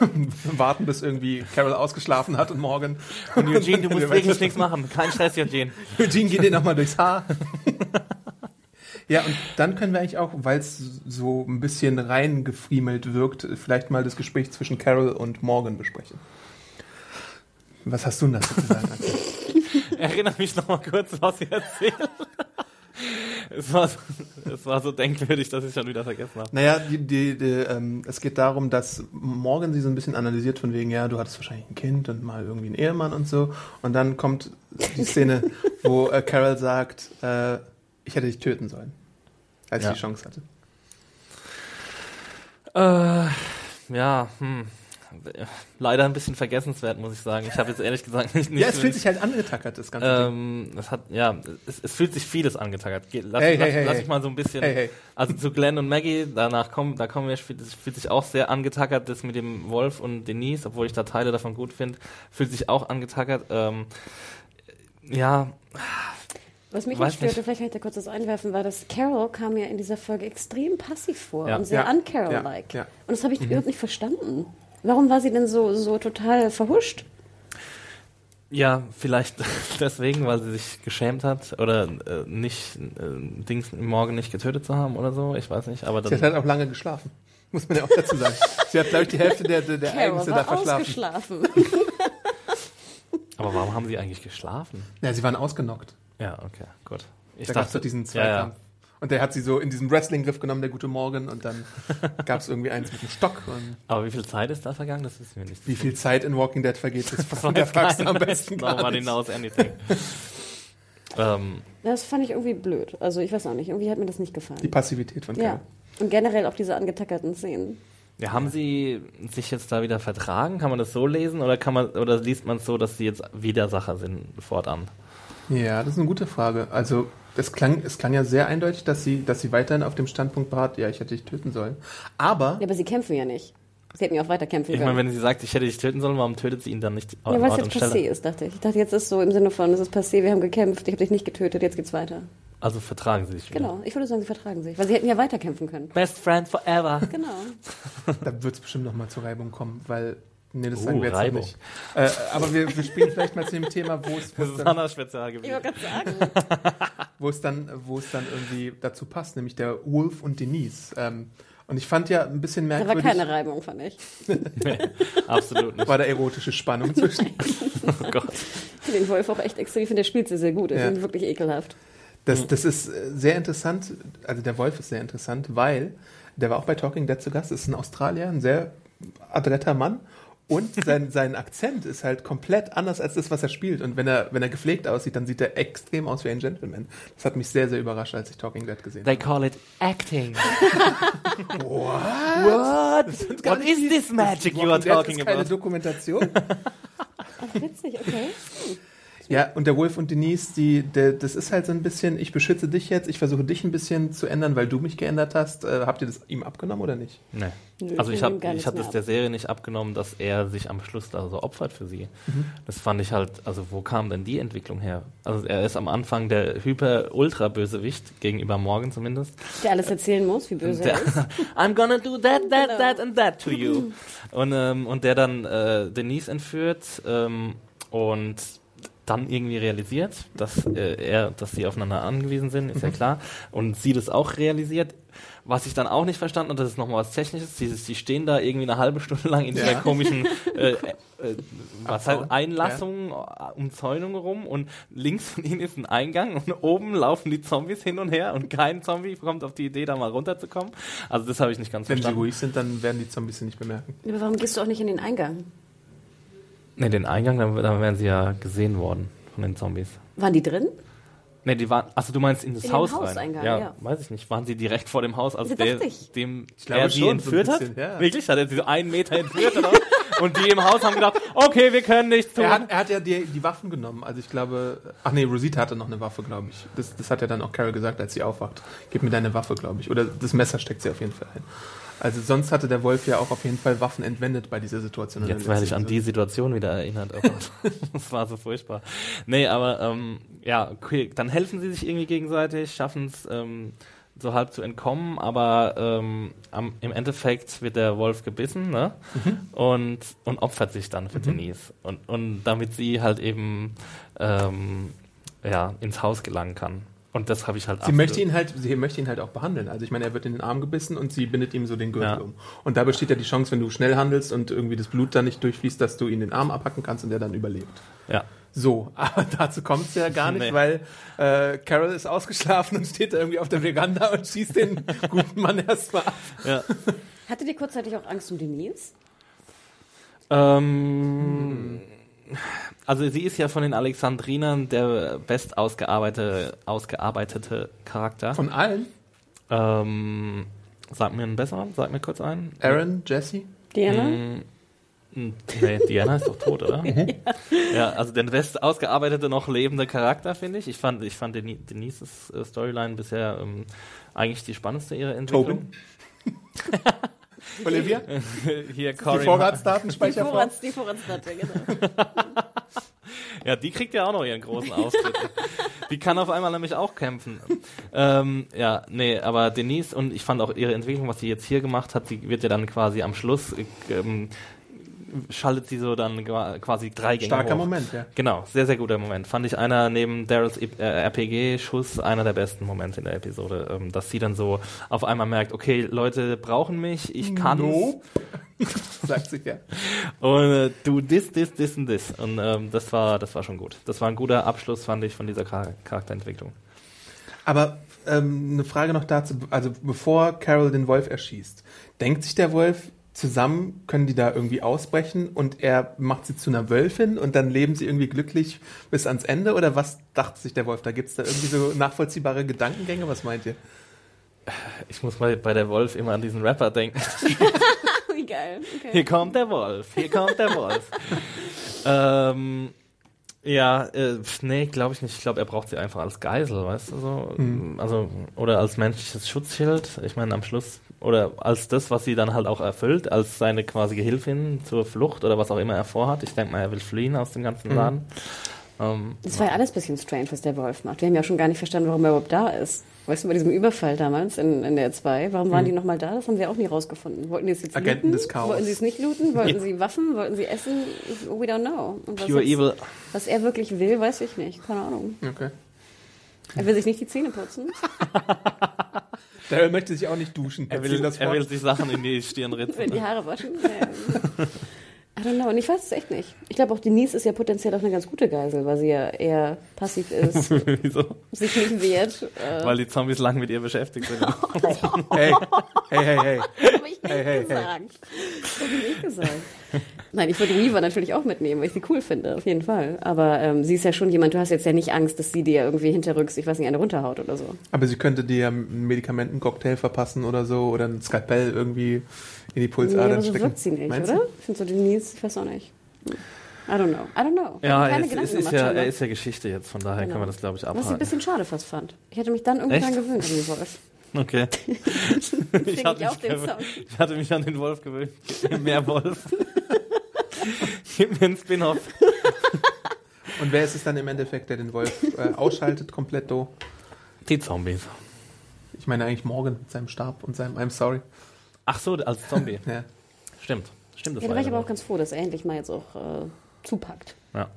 warten, bis irgendwie Carol ausgeschlafen hat und morgen. Und Eugene, du musst wirklich nichts machen. Kein Stress, Eugene. Eugene geht dir nochmal durchs Haar. Ja, und dann können wir eigentlich auch, weil es so ein bisschen reingefriemelt wirkt, vielleicht mal das Gespräch zwischen Carol und Morgan besprechen. Was hast du denn dazu zu sagen? Erinnere mich noch mal kurz, was sie erzählt. Es war, so, es war so denkwürdig, dass ich schon wieder vergessen habe. naja, die, die, die, ähm, es geht darum, dass Morgan sie so ein bisschen analysiert von wegen, ja, du hattest wahrscheinlich ein Kind und mal irgendwie einen Ehemann und so. Und dann kommt die Szene, wo äh, Carol sagt, äh, ich hätte dich töten sollen, als Ja. ich die Chance hatte. Äh, ja, hm. Leider ein bisschen vergessenswert, muss ich sagen. Ich habe jetzt ehrlich gesagt nicht. nicht Ja, es fühlt sich halt angetackert, das ganze Ding. ähm, es hat, ja, es, es fühlt sich vieles angetackert. Ge- Lass, Hey, lass, hey, lass hey. ich mal so ein bisschen. Also zu Glenn und Maggie, danach kommen, da kommen wir, fühlt, es fühlt sich auch sehr angetackert, das mit dem Wolf und Denise, obwohl ich da Teile davon gut finde, fühlt sich auch angetackert. Ähm, ja, Was mich nicht störte, vielleicht kann ich da kurz das einwerfen, war, dass Carol kam mir in dieser Folge extrem passiv vor Ja. und sehr Ja. un-Carol-like. Ja. Ja. Und das habe ich überhaupt nicht verstanden. Warum war sie denn so, so total verhuscht? ja, vielleicht deswegen, weil sie sich geschämt hat oder äh, nicht äh, Dings im Morgen nicht getötet zu haben oder so. Ich weiß nicht, aber Sie hat halt auch lange geschlafen. Muss man ja auch dazu sagen. Sie hat, glaube ich, die Hälfte der, der, der Carol Ereignisse da verschlafen. ausgeschlafen. Aber warum haben sie eigentlich geschlafen? Ja, sie waren ausgenockt. Ja, okay, gut. Ich Da gab es doch diesen ja, ja. Zweikampf. Und der hat sie so in diesen Wrestling-Griff genommen, der gute Morgan. Und dann gab es irgendwie eins mit dem Stock. Und Aber wie viel Zeit ist da vergangen? Das wissen wir nicht. wie viel Zeit in Walking Dead vergeht, das, Das da fragst du am besten gar Nobody nicht. knows anything. ähm, Das fand ich irgendwie blöd. Also ich weiß auch nicht, irgendwie hat mir das nicht Die gefallen. Passivität von Ja. Carol. Und generell auch diese angetackerten Szenen. ja, haben Sie sich jetzt da wieder vertragen? Kann man das so lesen oder kann man oder liest man es so, dass Sie jetzt Widersacher sind fortan? Ja, das ist eine gute Frage. Also es klang, es klang ja sehr eindeutig, dass sie, dass sie weiterhin auf dem Standpunkt beharrt, ja, ich hätte dich töten sollen. Aber Ja, aber sie kämpfen ja nicht. Sie hätten ja auch weiter kämpfen Ich können. meine, wenn sie sagt, ich hätte dich töten sollen, warum tötet sie ihn dann nicht ja, an weil es Ort jetzt passé ist, dachte ich. Ich dachte, jetzt ist so im Sinne von, es ist passé, wir haben gekämpft, ich habe dich nicht getötet, jetzt geht's weiter. Also vertragen sie sich wieder. Genau, ich würde sagen, sie vertragen sich. Weil sie hätten ja weiter kämpfen können. Best friend forever. Genau. da wird es bestimmt noch mal zur Reibung kommen, weil Nee, das Oh, sagen wir jetzt Reibung. nicht. Äh, aber wir, wir spielen vielleicht mal zu dem Thema, wo es, Das ist dann, gerade sagen. wo es dann, wo es dann irgendwie dazu passt, nämlich der Wolf und Denise. Ähm, und ich fand ja ein bisschen Da war merkwürdig, keine Reibung, fand ich. Nee, absolut nicht. war da erotische Spannung zwischen. Oh Gott. Ich finde den Wolf auch echt extrem. Ich finde, der spielt sie sehr gut. Ich Ja. finde wirklich ekelhaft. Das, das ist äh, sehr interessant, also der Wolf ist sehr interessant, weil der war auch bei Talking Dead zu Gast, ist ein Australier, ein sehr adretter Mann und sein, sein Akzent ist halt komplett anders als das, was er spielt. Und wenn er, wenn er gepflegt aussieht, dann sieht er extrem aus wie ein Gentleman. Das hat mich sehr, sehr überrascht, als ich Talking Dead gesehen They habe. call it acting. What? What? What is this magic you are Walking Dead talking ist keine about? Dokumentation. Ach, witzig, okay. Ja, und der Wolf und Denise, die, der, das ist halt so ein bisschen, ich beschütze dich jetzt, ich versuche dich ein bisschen zu ändern, weil du mich geändert hast. Äh, habt ihr das ihm abgenommen oder nicht? Nee. Nö, Also ich habe ich hab das ab. der Serie nicht abgenommen, dass er sich am Schluss da so opfert für sie. Mhm. Das fand ich halt, also wo kam denn die Entwicklung her? Also er ist am Anfang der hyper-ultra-Bösewicht, gegenüber Morgan zumindest. Der alles erzählen muss, wie böse er Der, ist. I'm gonna do that, that, Genau. that and that to you. und, ähm, und der dann äh, Denise entführt ähm, und dann irgendwie realisiert, dass äh, er, dass sie aufeinander angewiesen sind, ist ja klar. Und sie das auch realisiert. Was ich dann auch nicht verstanden, und das ist nochmal was Technisches, sie, sie stehen da irgendwie eine halbe Stunde lang in dieser Ja. komischen äh, äh, was heißt Einlassung, äh, Umzäunung rum und links von ihnen ist ein Eingang und oben laufen die Zombies hin und her und kein Zombie kommt auf die Idee, da mal runterzukommen. Also das habe ich nicht ganz Wenn sie verstanden. ruhig sind, dann werden die Zombies sie nicht bemerken. Aber warum gehst du auch nicht in den Eingang? Ne, den Eingang, da, da wären sie ja gesehen worden von den Zombies. Waren die drin? Ne, die waren, also du meinst in das In den Haus rein? Hauseingang, ja, ja. weiß ich nicht. Waren sie direkt vor dem Haus, als Das der, dachte ich. dem glaube er sie schon, so ein entführt hat? bisschen, ja. Wirklich? Hat er sie so einen Meter entführt oder? Und die im Haus haben gedacht, okay, wir können nichts tun. Er hat, er hat ja die, die Waffen genommen. Also ich glaube, ach nee, Rosita hatte noch eine Waffe, glaube ich. Das, das hat ja dann auch Carol gesagt, als sie aufwacht. Gib mir deine Waffe, glaube ich. Oder das Messer steckt sie auf jeden Fall ein. Also sonst hatte der Wolf ja auch auf jeden Fall Waffen entwendet bei dieser Situation. Jetzt werde ich an die Situation wieder erinnert. Oh das war so furchtbar. Nee, aber ähm, ja, okay, dann helfen sie sich irgendwie gegenseitig, schaffen es ähm, so halb zu entkommen, aber ähm, am, im Endeffekt wird der Wolf gebissen ne? und, und opfert sich dann für Denise. Und, und damit sie halt eben ähm, ja, ins Haus gelangen kann. Und das habe ich halt Sie möchte ihn halt, sie möchte ihn halt auch behandeln. Also ich meine, er wird in den Arm gebissen und sie bindet ihm so den Gürtel Ja. um. Und da besteht ja die Chance, wenn du schnell handelst und irgendwie das Blut da nicht durchfließt, dass du ihn den Arm abhacken kannst und er dann überlebt. Ja. So, aber dazu kommt es ja gar nicht, Nee. weil äh, Carol ist ausgeschlafen und steht da irgendwie auf der Veranda und schießt den guten Mann erstmal ab. ja. Hattet ihr kurzzeitig auch Angst um Denise? Ähm, Also sie ist ja von den Alexandrinern der best ausgearbeitete, ausgearbeitete Charakter. Von allen? Ähm, sag mir einen besseren, sag mir kurz einen. Aaron, Jesse? Diana? Mm, Nee, Diana ist doch tot, oder? ja, also der best ausgearbeitete, noch lebende Charakter, finde ich. Ich fand, ich fand Deni- Denises äh, Storyline bisher ähm, eigentlich die spannendste ihrer Entwicklung. Olivia? Hier Die Cory. Vorratsdatenspeicher vor. Vorrats, die Vorratsdatte, genau. Ja, die kriegt ja auch noch ihren großen Auftritt. die kann auf einmal nämlich auch kämpfen. Ähm, ja, nee, aber Denise und ich fand auch ihre Entwicklung, was sie jetzt hier gemacht hat, sie wird ja dann quasi am Schluss äh, ähm, schaltet sie so dann quasi drei Gänge Starker hoch. Moment, ja. Genau, sehr, sehr guter Moment. Fand ich einer neben Daryls äh, RPG-Schuss einer der besten Momente in der Episode, ähm, dass sie dann so auf einmal merkt, okay, Leute brauchen mich, ich kann Nope. Sagt sie ja. und äh, du this, this, this und this. Und ähm, das war, das war schon gut. Das war ein guter Abschluss, fand ich, von dieser Char Charakterentwicklung. Aber ähm, eine Frage noch dazu, also bevor Carol den Wolf erschießt, denkt sich der Wolf, zusammen können die da irgendwie ausbrechen und er macht sie zu einer Wölfin und dann leben sie irgendwie glücklich bis ans Ende? Oder was dachte sich der Wolf? Da gibt es da irgendwie so nachvollziehbare Gedankengänge? Was meint ihr? Ich muss mal bei der Wolf immer an diesen Rapper denken. Wie geil. Okay. Hier kommt der Wolf, hier kommt der Wolf. ähm, ja, äh, nee, glaube ich nicht. Ich glaube, er braucht sie einfach als Geisel, weißt du so? Also, oder als menschliches Schutzschild. Ich meine, am Schluss, oder als das, was sie dann halt auch erfüllt, als seine quasi Gehilfin zur Flucht oder was auch immer er vorhat. Ich denke mal, er will fliehen aus dem ganzen Laden. Ähm, Das war ja alles ein bisschen strange, was der Wolf macht. Wir haben ja schon gar nicht verstanden, warum er überhaupt da ist. Weißt du, bei diesem Überfall damals in, in der 2, warum waren die nochmal da? Das haben wir auch nie rausgefunden. Wollten die es jetzt Agenten looten? des Chaos. Wollten sie es nicht looten? Wollten sie Waffen? Wollten sie Essen? We don't know. Und was, Pure jetzt- Evil. was er wirklich will, weiß ich nicht. Keine Ahnung. Okay. Er will sich nicht die Zähne putzen. Daryl möchte sich auch nicht duschen. Er will, das er will sich Sachen in die Stirn will ritzen. die Haare waschen. I don't know. Und ich weiß es echt nicht. Ich glaube auch Denise ist ja potenziell auch eine ganz gute Geisel, weil sie ja eher passiv ist, Wieso? sich nicht wehrt. Äh, Weil die Zombies lang mit ihr beschäftigt sind. Hey, hey, hey, hey. Hey, hey, gesagt. Das habe ich nicht gesagt. Nein, ich würde Weaver natürlich auch mitnehmen, weil ich sie cool finde, auf jeden Fall. Aber ähm, sie ist ja schon jemand, du hast jetzt ja nicht Angst, dass sie dir irgendwie hinterrücks, ich weiß nicht, eine runterhaut oder so. Aber sie könnte dir einen Medikamentencocktail verpassen oder so oder ein Skalpell irgendwie in die Nee, Pulsadern aber so stecken. wirkt sie nicht, Meinst oder? du? Ich finde so Denise, ich weiß auch nicht. I don't know. I don't know. Ja, er keine ist, Gedanken es ist ja, er ist ja Geschichte jetzt, von daher Genau. kann man das, glaube ich, Was ich ein abhaken. bisschen schade fast fand. Ich hätte mich dann irgendwie Echt? dran gewöhnt an den Wolf. Okay. Ich, hatte ich auch ich hatte mich an den Wolf gewöhnt. Mehr Wolf. Gib mir einen Spin-off. Und wer ist es dann im Endeffekt, der den Wolf äh, ausschaltet komplett? Do? Die Zombies. Ich meine eigentlich Morgan mit seinem Stab und seinem I'm sorry. Ach so, als Zombie. Ja. Stimmt. Stimmt, das Ja, da war ich aber auch so. ganz froh, dass er endlich mal jetzt auch äh, zupackt. Ja.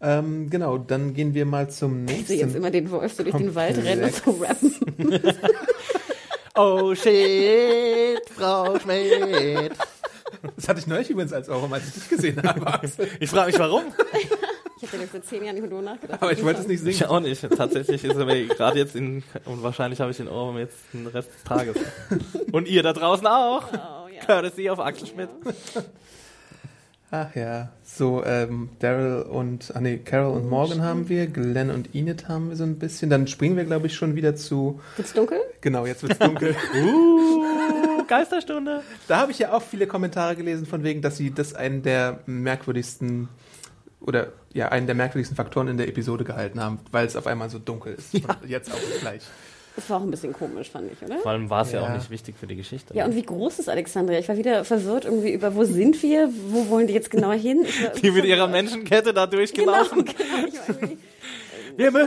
Ähm, genau, dann gehen wir mal zum Ich sehe jetzt nächsten. immer den Wolf so durch den Wald und so rappen. Oh shit, Frau Schmidt. Das hatte ich neulich übrigens als Ohrwurm, als ich dich gesehen habe. Axel. Ich frage mich, warum? Ich habe jetzt seit zehn Jahren nicht mehr drüber nachgedacht. Aber ich wollte es nicht Ich singen. auch nicht. Tatsächlich ist er mir gerade jetzt in, und wahrscheinlich habe ich den Ohrwurm jetzt den Rest des Tages. Und ihr da draußen auch. Oh, ja. Courtesy auf Axel Schmidt. Ach ja, so ähm, Daryl und, ah nee, Carol und Morgan haben wir, Glenn und Enid haben wir so ein bisschen. Dann springen wir, glaube ich, schon wieder zu, Wird's dunkel? genau, jetzt wird's dunkel. Uh, Geisterstunde. Da habe ich ja auch viele Kommentare gelesen von wegen, dass sie das einen der merkwürdigsten oder ja, einen der merkwürdigsten Faktoren in der Episode gehalten haben, weil es auf einmal so dunkel ist. Von Jetzt auch gleich. Das war auch ein bisschen komisch, fand ich, oder? Vor allem war es ja. Ja. auch nicht wichtig für die Geschichte. Ja, und wie groß ist Alexandria? Ich war wieder verwirrt irgendwie über, wo sind wir? Wo wollen die jetzt genau hin? Die mit ihrer. Menschenkette da Genau, durchgelaufen. genau. Ich war irgendwie, Wir müssen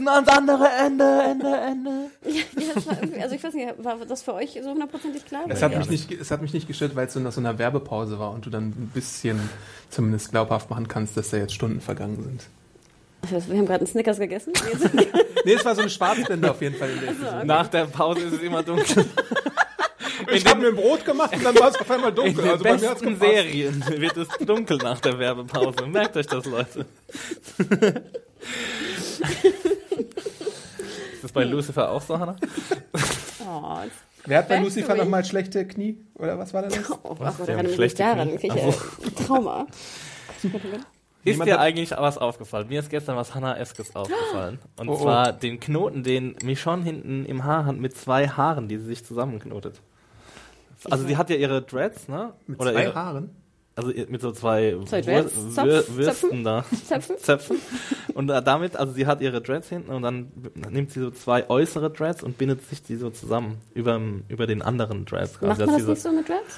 Ans andere Ende, Ende, Ende. ja, das war irgendwie, also ich weiß nicht, war das für euch so hundertprozentig klar? Es hat, ja. mich nicht, es hat mich nicht gestört, weil es so nach so einer Werbepause war und du dann ein bisschen zumindest glaubhaft machen kannst, dass da jetzt Stunden vergangen sind. Also, Wir haben gerade einen Snickers gegessen. Nee, es war so eine Schwarzblende auf jeden Fall in der Episode. Nach der Pause ist es immer dunkel. Ich habe mir ein Brot gemacht und dann war es auf einmal In dunkel. den Also bei mir hat's besten. Serien wird es dunkel nach der Werbepause. Merkt euch das, Leute. Ist das bei Lucifer auch so, Hannah? Oh, Wer hat bei Lucifer nochmal schlechte Knie? Oder was war da los? oh Was? Gott, ich mich daran. Ich äh, Trauma. Ist Jemand dir eigentlich was aufgefallen? Mir ist gestern was Hannah-eskes aufgefallen. Und Oh, oh. zwar den Knoten, den Michonne hinten im Haar hat mit zwei Haaren, die sie sich zusammenknotet. Also sie hat ja ihre Dreads, ne? Mit Oder zwei ihre, Haaren? Also ihr- mit so zwei? Würsten Zöpfen? da. Zöpfen? Zöpfen. Und äh, damit, also sie hat ihre Dreads hinten und dann nimmt sie so zwei äußere Dreads und bindet sich die so zusammen über, über den anderen Dreads. Macht man sie das nicht so mit Dreads?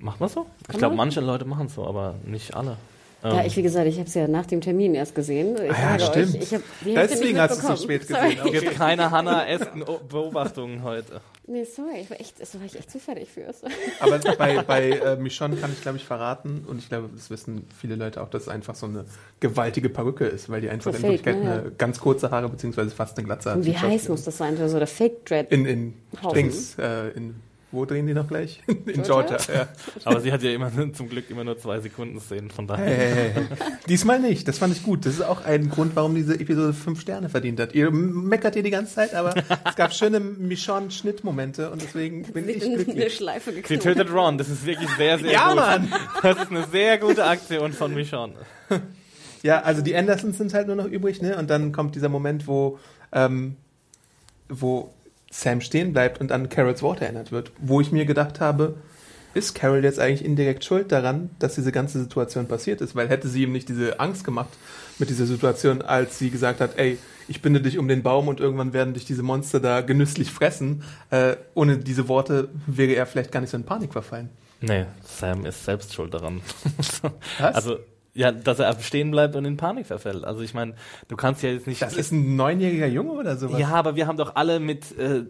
Macht man so? Ich glaube, man? manche Leute machen so, aber nicht alle. Ja, Ähm, ich, wie gesagt, ich habe es ja nach dem Termin erst gesehen. Ich Ah ja, sage stimmt. Euch, ich hab, Deswegen hast du es so spät gesehen. gibt keine Hannah-esken Beobachtungen heute. Nee, sorry, ich war echt, das war ich echt zu fertig für. Aber bei, bei äh, Michonne kann ich, glaube ich, verraten, und ich glaube, das wissen viele Leute auch, dass es einfach so eine gewaltige Perücke ist, weil die einfach So in Wirklichkeit ne, eine ganz kurze Haare beziehungsweise fast eine Glatze hat. Und wie heiß muss das sein? So der Fake Dread. In, in. Dings, äh, in, wo drehen die noch gleich? In Georgia, Georgia? ja. Aber sie hat ja immer zum Glück immer nur zwei Sekunden Szenen, von daher. Hey, hey, hey. Diesmal nicht, das fand ich gut. Das ist auch ein Grund, warum diese Episode fünf Sterne verdient hat. Ihr meckert hier die ganze Zeit, aber es gab schöne Michonne-Schnittmomente und deswegen bin ich in eine glücklich. Schleife Sie tötet Ron, das ist wirklich sehr, sehr Ja, gut. Mann! Das ist eine sehr gute Aktion von Michonne. Ja, also die Andersons sind halt nur noch übrig, ne? Und dann kommt dieser Moment, wo, ähm, wo Sam stehen bleibt und an Carols Worte erinnert wird, wo ich mir gedacht habe, ist Carol jetzt eigentlich indirekt schuld daran, dass diese ganze Situation passiert ist? Weil hätte sie ihm nicht diese Angst gemacht mit dieser Situation, als sie gesagt hat, ey, ich binde dich um den Baum und irgendwann werden dich diese Monster da genüsslich fressen. Äh, ohne diese Worte wäre er vielleicht gar nicht so in Panik verfallen. Nee, Sam ist selbst schuld daran. Was? Also, ja, dass er stehen bleibt und in Panik verfällt. Also ich meine, du kannst ja jetzt nicht. Das ist ein neunjähriger Junge oder sowas? ja, aber wir haben doch alle mit äh,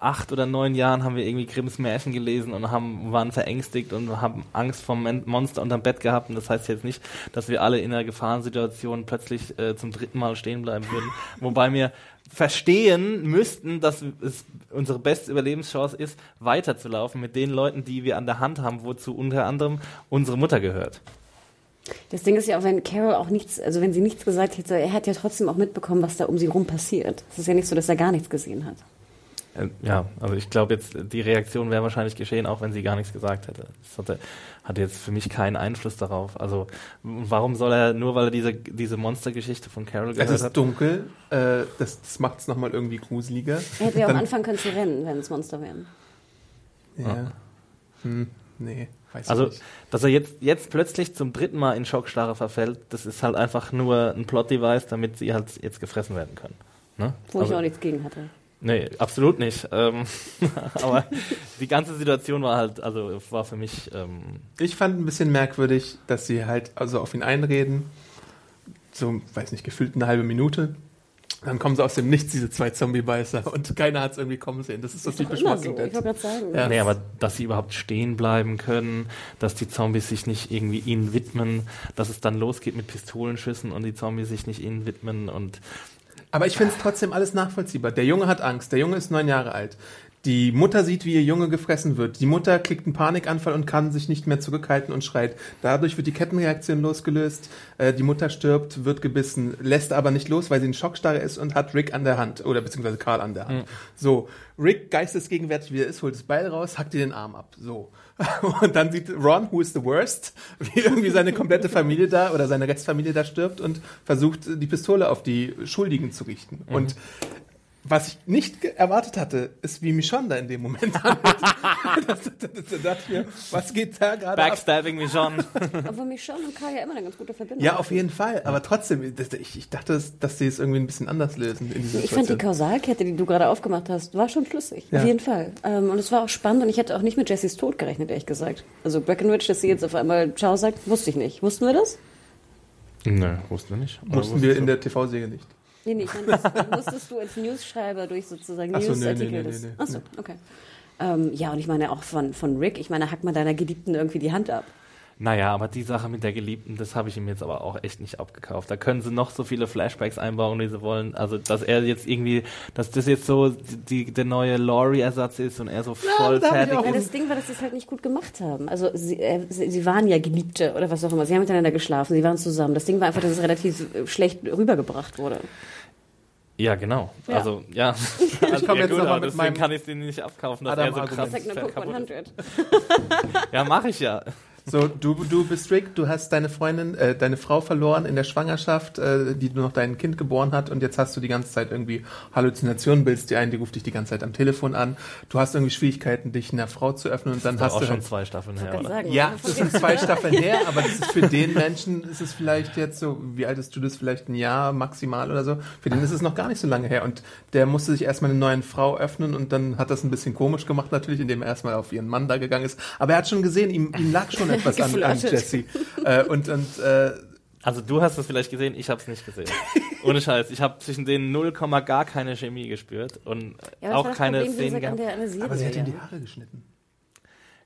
acht oder neun Jahren haben wir irgendwie Grimms Märchen gelesen und haben, waren verängstigt und haben Angst vor Men Monster unterm Bett gehabt. Und das heißt jetzt nicht, dass wir alle in einer Gefahrensituation plötzlich äh, zum dritten Mal stehen bleiben würden. Wobei wir verstehen müssten, dass es unsere beste Überlebenschance ist, weiterzulaufen mit den Leuten, die wir an der Hand haben, wozu unter anderem unsere Mutter gehört. Das Ding ist ja auch, wenn Carol auch nichts, also wenn sie nichts gesagt hätte, er hat ja trotzdem auch mitbekommen, was da um sie rum passiert. Es ist ja nicht so, dass er gar nichts gesehen hat. Äh, Ja, also ich glaube jetzt, die Reaktion wäre wahrscheinlich geschehen, auch wenn sie gar nichts gesagt hätte. Das hatte, hatte jetzt für mich keinen Einfluss darauf. Also warum soll er, nur weil er diese, diese Monstergeschichte von Carol Es gehört ist hat? dunkel, äh, das, das macht es nochmal irgendwie gruseliger. Er hätte ja auch anfangen können zu rennen, wenn es Monster wären. Ja. Hm, nee, weiß Also, dass er jetzt, jetzt plötzlich zum dritten Mal in Schockstarre verfällt, das ist halt einfach nur ein Plot-Device, damit sie halt jetzt gefressen werden können. Ne? Wo also, ich auch nichts gegen hatte. Nee, absolut nicht. Ähm, aber die ganze Situation war halt, also war für mich, ähm, Ich fand ein bisschen merkwürdig, dass sie halt also auf ihn einreden. So, weiß nicht, gefühlt eine halbe Minute. Dann kommen sie aus dem Nichts, diese zwei Zombie-Beißer, und keiner hat es irgendwie kommen sehen. Das ist so Ist doch typisch immer Walking Dead. wollte gerade sagen. Ja. Nee, aber dass sie überhaupt stehen bleiben können, dass die Zombies sich nicht irgendwie ihnen widmen, dass es dann losgeht mit Pistolenschüssen und die Zombies sich nicht ihnen widmen und Aber ich finde es trotzdem alles nachvollziehbar. Der Junge hat Angst. Der Junge ist neun Jahre alt. Die Mutter sieht, wie ihr Junge gefressen wird. Die Mutter kriegt einen Panikanfall und kann sich nicht mehr zurückhalten und schreit. Dadurch wird die Kettenreaktion losgelöst. Äh, die Mutter stirbt, wird gebissen, lässt aber nicht los, weil sie in Schockstarre ist und hat Rick an der Hand. Oder beziehungsweise Karl an der Hand. So, Rick, geistesgegenwärtig wie er ist, holt das Beil raus, hackt ihr den Arm ab. So. Und dann sieht Ron, who is the worst, wie irgendwie seine komplette Familie da oder seine Restfamilie da stirbt und versucht, die Pistole auf die Schuldigen zu richten. Und was ich nicht erwartet hatte, ist, wie Michonne da in dem Moment das, das, das, da dachte ich mir, was geht da gerade ab? Backstabbing mich schon. Aber Michonne und Kai ja immer eine ganz gute Verbindung. Ja, auf jeden Fall. Aber trotzdem, das, ich, ich dachte, dass, sie es irgendwie ein bisschen anders lösen in dieser Ich fand die. Kausalkette, die du gerade aufgemacht hast, war schon schlüssig. Ja. Auf jeden Fall. Ähm, und es war auch spannend und ich hätte auch nicht mit Jessys Tod gerechnet, ehrlich gesagt. Also Breckenridge, dass sie jetzt auf einmal Ciao sagt, wusste ich nicht. Wussten wir das? Nö, wussten wir nicht. Oder Mussten wir in du? der TV-Serie nicht. Nee, nee, ich meine, das musstest du als Newsschreiber durch sozusagen Ach so, nee, Newsartikel nee, nee, nee, nee. Achso, okay. Ähm, ja, und ich meine auch von, von Rick, ich meine, hack mal deiner Geliebten irgendwie die Hand ab. Naja, aber die Sache mit der Geliebten, das habe ich ihm jetzt aber auch echt nicht abgekauft. Da können sie noch so viele Flashbacks einbauen, wie sie wollen. Also, dass er jetzt irgendwie, dass das jetzt so die, der neue Laurie-Ersatz ist und er so voll ich fertig auch- Ja, ist. das Ding war, dass sie es halt nicht gut gemacht haben. Also sie, äh, sie, sie waren ja Geliebte oder was auch immer. Sie haben miteinander geschlafen, sie waren zusammen. Das Ding war einfach, dass es relativ äh, schlecht rübergebracht wurde. Ja, genau. Ja. Also, ja. Also, komm ja, jetzt gut, noch mal aber mit deswegen meinem kann ich den nicht abkaufen, dass Adam er so Argument. krass ist. 100. Ja, mache ich ja. So, du, du bist Rick, du hast deine Freundin, äh, deine Frau verloren in der Schwangerschaft, äh, die du noch dein Kind geboren hat und jetzt hast du die ganze Zeit irgendwie Halluzinationen, bildest dir ein, die ruft dich die ganze Zeit am Telefon an. Du hast irgendwie Schwierigkeiten, dich einer Frau zu öffnen und dann Das hast ist auch du schon halt, zwei Staffeln her, oder? sagen. ja, das sind zwei Staffeln her, aber das ist für den Menschen, ist es vielleicht jetzt so, wie alt ist du das, vielleicht ein Jahr maximal oder so. Für den ist es noch gar nicht so lange her und der musste sich erstmal einer neuen Frau öffnen und dann hat das ein bisschen komisch gemacht natürlich, indem er erstmal auf ihren Mann da gegangen ist. Aber er hat schon gesehen, ihm, ihm lag schon etwas an, an. Jesse. Äh, und und äh, Also du hast es vielleicht gesehen, ich habe es nicht gesehen. Ohne Scheiß. Ich habe zwischen denen 0, gar keine Chemie gespürt und Ja, aber auch keine Problem, Szenen gehabt. aber sie hat ihm die. Haare geschnitten.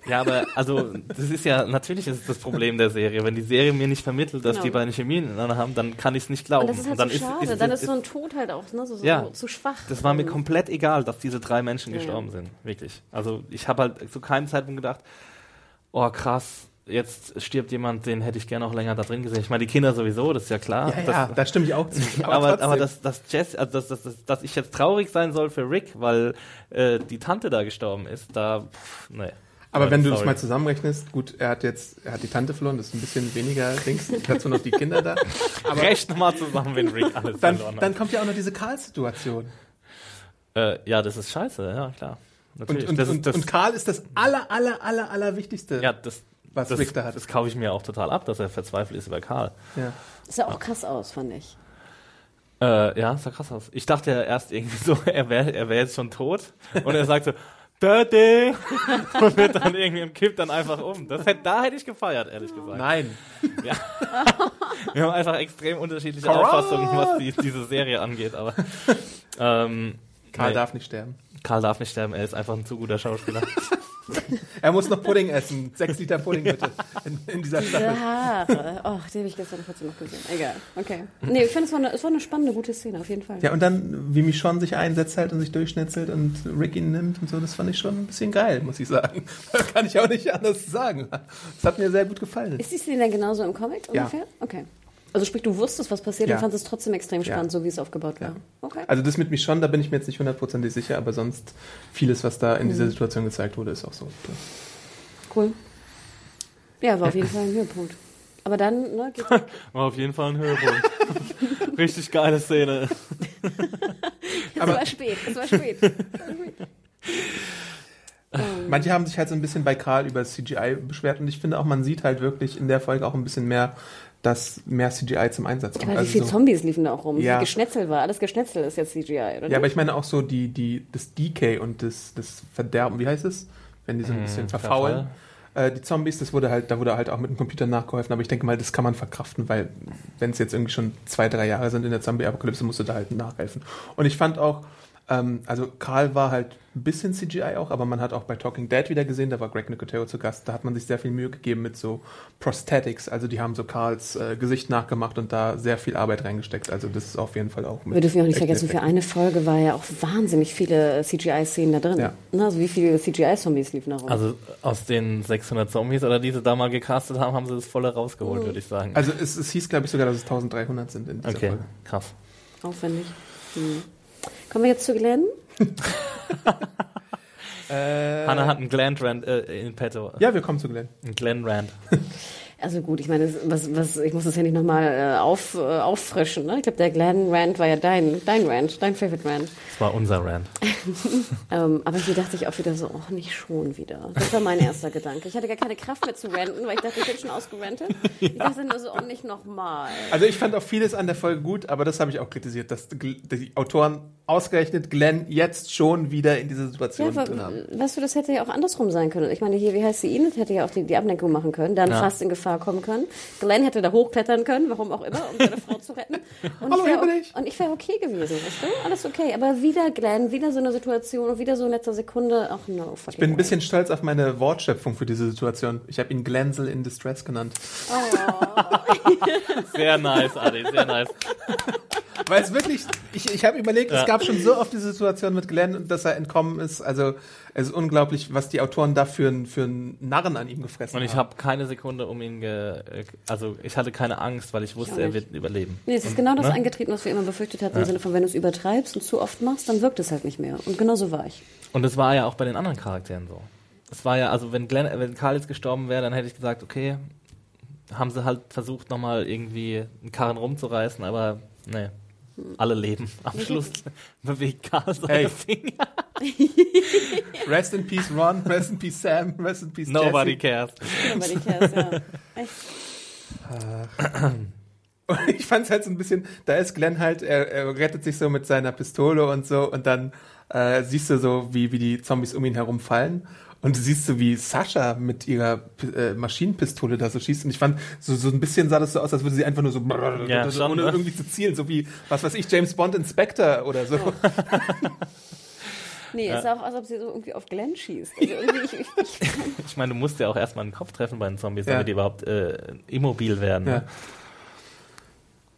Ja, aber also das ist ja natürlich ist es das Problem der Serie. Wenn die Serie mir nicht vermittelt, dass Genau. die beide Chemie miteinander haben, dann kann ich es nicht glauben. Und das ist halt dann so schade. dann ist so ein Tod halt auch ne, so, so Ja. zu schwach. das war mir Ähm, komplett egal, dass diese drei Menschen Ja. gestorben sind. Wirklich. Also ich habe halt zu keinem Zeitpunkt gedacht, oh krass, jetzt stirbt jemand, den hätte ich gerne auch länger da drin gesehen. Ich meine, die Kinder sowieso, das ist ja klar. Ja, das, ja, da stimme ich auch zu. aber, aber, trotzdem. dass, dass, Jess, also dass, dass, dass, dass ich jetzt traurig sein soll für Rick, weil äh, die Tante da gestorben ist, da, pff, nee. aber wenn du das sorry. mal zusammenrechnest, gut, er hat jetzt, er hat die Tante verloren, das ist ein bisschen weniger Dings, dazu noch die Kinder da. Aber Rechne mal zusammen, wenn Rick alles dann, verloren hat. dann kommt ja auch noch diese Karl-Situation. Äh, ja, das ist scheiße, ja, klar. Und, Natürlich. und, das und, das, und Karl ist das aller, aller, aller, aller Wichtigste. ja, das, was das, Rick da hat. das kaufe ich mir auch total ab, dass er verzweifelt ist über Karl. Ja. Das sah auch krass aus, fand ich. Äh, ja, sah krass aus. Ich dachte ja erst irgendwie so, er wäre er wär jetzt schon tot. Und er sagt so, Dirty! Und wird dann irgendwie im Kipp dann einfach um. Das hätte, da hätte ich gefeiert, ehrlich gesagt. Nein. Ja. Wir haben einfach extrem unterschiedliche Auffassungen, was die, diese Serie angeht, aber ähm, Karl nee, darf nicht sterben. Karl darf nicht sterben, er ist einfach ein zu guter Schauspieler. Er muss noch Pudding essen. Sechs Liter Pudding bitte. In, in dieser Staffel. Diese Haare. Oh, die habe ich gestern kurz noch gesehen. Egal. Okay. Nee, ich finde, es, war eine- es war eine spannende, gute Szene, auf jeden Fall. Ja, und dann, wie Michonne sich einsetzt halt und sich durchschnetzelt und Rick ihn nimmt und so, das fand ich schon ein bisschen geil, muss ich sagen. Kann ich auch nicht anders sagen. Das hat mir sehr gut gefallen. Ist die Szene denn genauso im Comic Ja. ungefähr? Okay. Also sprich, du wusstest, was passiert Ja. und fandest es trotzdem extrem Ja. spannend, so wie es aufgebaut war. Ja. Okay. Also das mit Michonne, da bin ich mir jetzt nicht hundertprozentig sicher, aber sonst vieles, was da in Mhm. dieser Situation gezeigt wurde, ist auch so. Cool. Ja, war auf jeden Fall ein Höhepunkt. Aber dann, ne, geht's War auf jeden Fall ein Höhepunkt. Richtig geile Szene. Es war spät, es war spät. Manche haben sich halt so ein bisschen bei Karl über CGI beschwert und ich finde auch, man sieht halt wirklich in der Folge auch ein bisschen mehr, dass mehr CGI zum Einsatz kommt. Aber wie Also viele so- Zombies liefen da auch rum? Ja. Wie Geschnetzel war. Alles Geschnetzel ist jetzt CGI, oder? Ja, aber ich meine auch so die, die, das Decay und das, das Verderben, wie heißt es? Wenn die so ein bisschen verfaulen. Äh, die Zombies, das wurde halt, da wurde halt auch mit dem Computer nachgeholfen, aber ich denke mal, das kann man verkraften, weil wenn es jetzt irgendwie schon zwei, drei Jahre sind in der Zombie-Apokalypse, musst du da halt nachhelfen. Und ich fand auch, ähm, also Karl war halt ein bisschen CGI auch, aber man hat auch bei Talking Dead wieder gesehen, da war Greg Nicotero zu Gast, da hat man sich sehr viel Mühe gegeben mit so Prosthetics, also die haben so Karls äh, Gesicht nachgemacht und da sehr viel Arbeit reingesteckt, also das ist auf jeden Fall auch mit Wir dürfen ja auch nicht vergessen, für eine Folge war ja auch wahnsinnig viele CGI-Szenen da drin. Ja. Ne, Also wie viele CGI-Zombies liefen da rum? Also aus den 600 Zombies oder die sie da mal gecastet haben, haben sie das volle rausgeholt, würde ich sagen. Also es, es hieß, glaube ich, sogar, dass es 1300 sind in dieser okay, Folge. krass. Aufwendig. Hm. Kommen wir jetzt zu Glenn? Hannah hat einen Glenn Rand äh, in petto. Ja, wir kommen zu Glenn. Ein Glenn Rand. Also gut, ich meine, was, was, ich muss das ja nicht nochmal äh, auf, äh, auffrischen. Ne? Ich glaube, der Glenn Rand war ja dein, dein Rand, dein Favorite Rand. Das war unser Rand. Ähm, aber hier dachte ich auch wieder so, oh, nicht schon wieder. Das war mein erster Gedanke. Ich hatte gar keine Kraft mehr zu ranten, weil ich dachte, ich bin schon ausgerantet. Ich dachte nur so, oh, nicht nochmal. Also ich fand auch vieles an der Folge gut, aber das habe ich auch kritisiert, dass die die Autoren ausgerechnet Glenn jetzt schon wieder in diese Situation Ja, drin aber, haben. weißt du, das hätte ja auch andersrum sein können. Ich meine, hier, wie heißt sie? Enid hätte ja auch die, die Ablenkung machen können, dann Ja. fast in Gefahr kommen können. Glenn hätte da hochklettern können, warum auch immer, um seine Frau zu retten. Und Hallo, ich bin ich. Und ich wäre okay gewesen, weißt du? Alles okay. Aber wieder Glenn, wieder so eine Situation und wieder so in letzter Sekunde. Ach no, fucking Ich bin ein bisschen stolz auf meine Wortschöpfung für diese Situation. Ich habe ihn Glenzel in Distress genannt. Sehr nice, Adi, sehr nice. Weil es wirklich, ich, ich habe überlegt, Ja. es gab schon so oft die Situation mit Glenn, dass er entkommen ist. Also es ist unglaublich, was die Autoren da für, einen- für einen Narren an ihm gefressen Und ich haben. habe keine Sekunde um ihn ge äh, also ich hatte keine Angst, weil ich wusste, auch er wird überleben. Nee, es ist genau das ne? eingetreten, was wir immer befürchtet hatten, im Sinne von, wenn du es übertreibst und zu oft machst, dann wirkt es halt nicht mehr. Und genau so war ich. Und das war ja auch bei den anderen Charakteren so. Es war ja, also wenn Glenn, wenn Karl jetzt gestorben wäre, dann hätte ich gesagt, okay, haben sie halt versucht, nochmal irgendwie einen Karren rumzureißen, aber nee. Alle leben. Am Schluss bewegt Karl seine Hey. Finger. Rest in Peace Ron, Rest in Peace Sam, Rest in Peace Nobody Jesse. cares. Den Kerls, ja. Echt. Und ich fand es halt so ein bisschen, da ist Glenn halt, er, er rettet sich so mit seiner Pistole und so und dann äh, siehst du so, wie, wie die Zombies um ihn herum fallen. Und du siehst so, wie Sascha mit ihrer äh, Maschinenpistole da so schießt. Und ich fand, so, so ein bisschen sah das so aus, als würde sie einfach nur so, Ja, so schon, ohne ne? irgendwie zu zielen, so wie, was weiß ich, James Bond Inspector oder so. Nee, es sah auch aus, als ob sie so irgendwie auf Glenn schießt. Also irgendwie, ich, ich, ich, Ich meine, du musst ja auch erstmal einen Kopf treffen bei den Zombies, Ja. damit die überhaupt äh, immobil werden. Ja. Ne?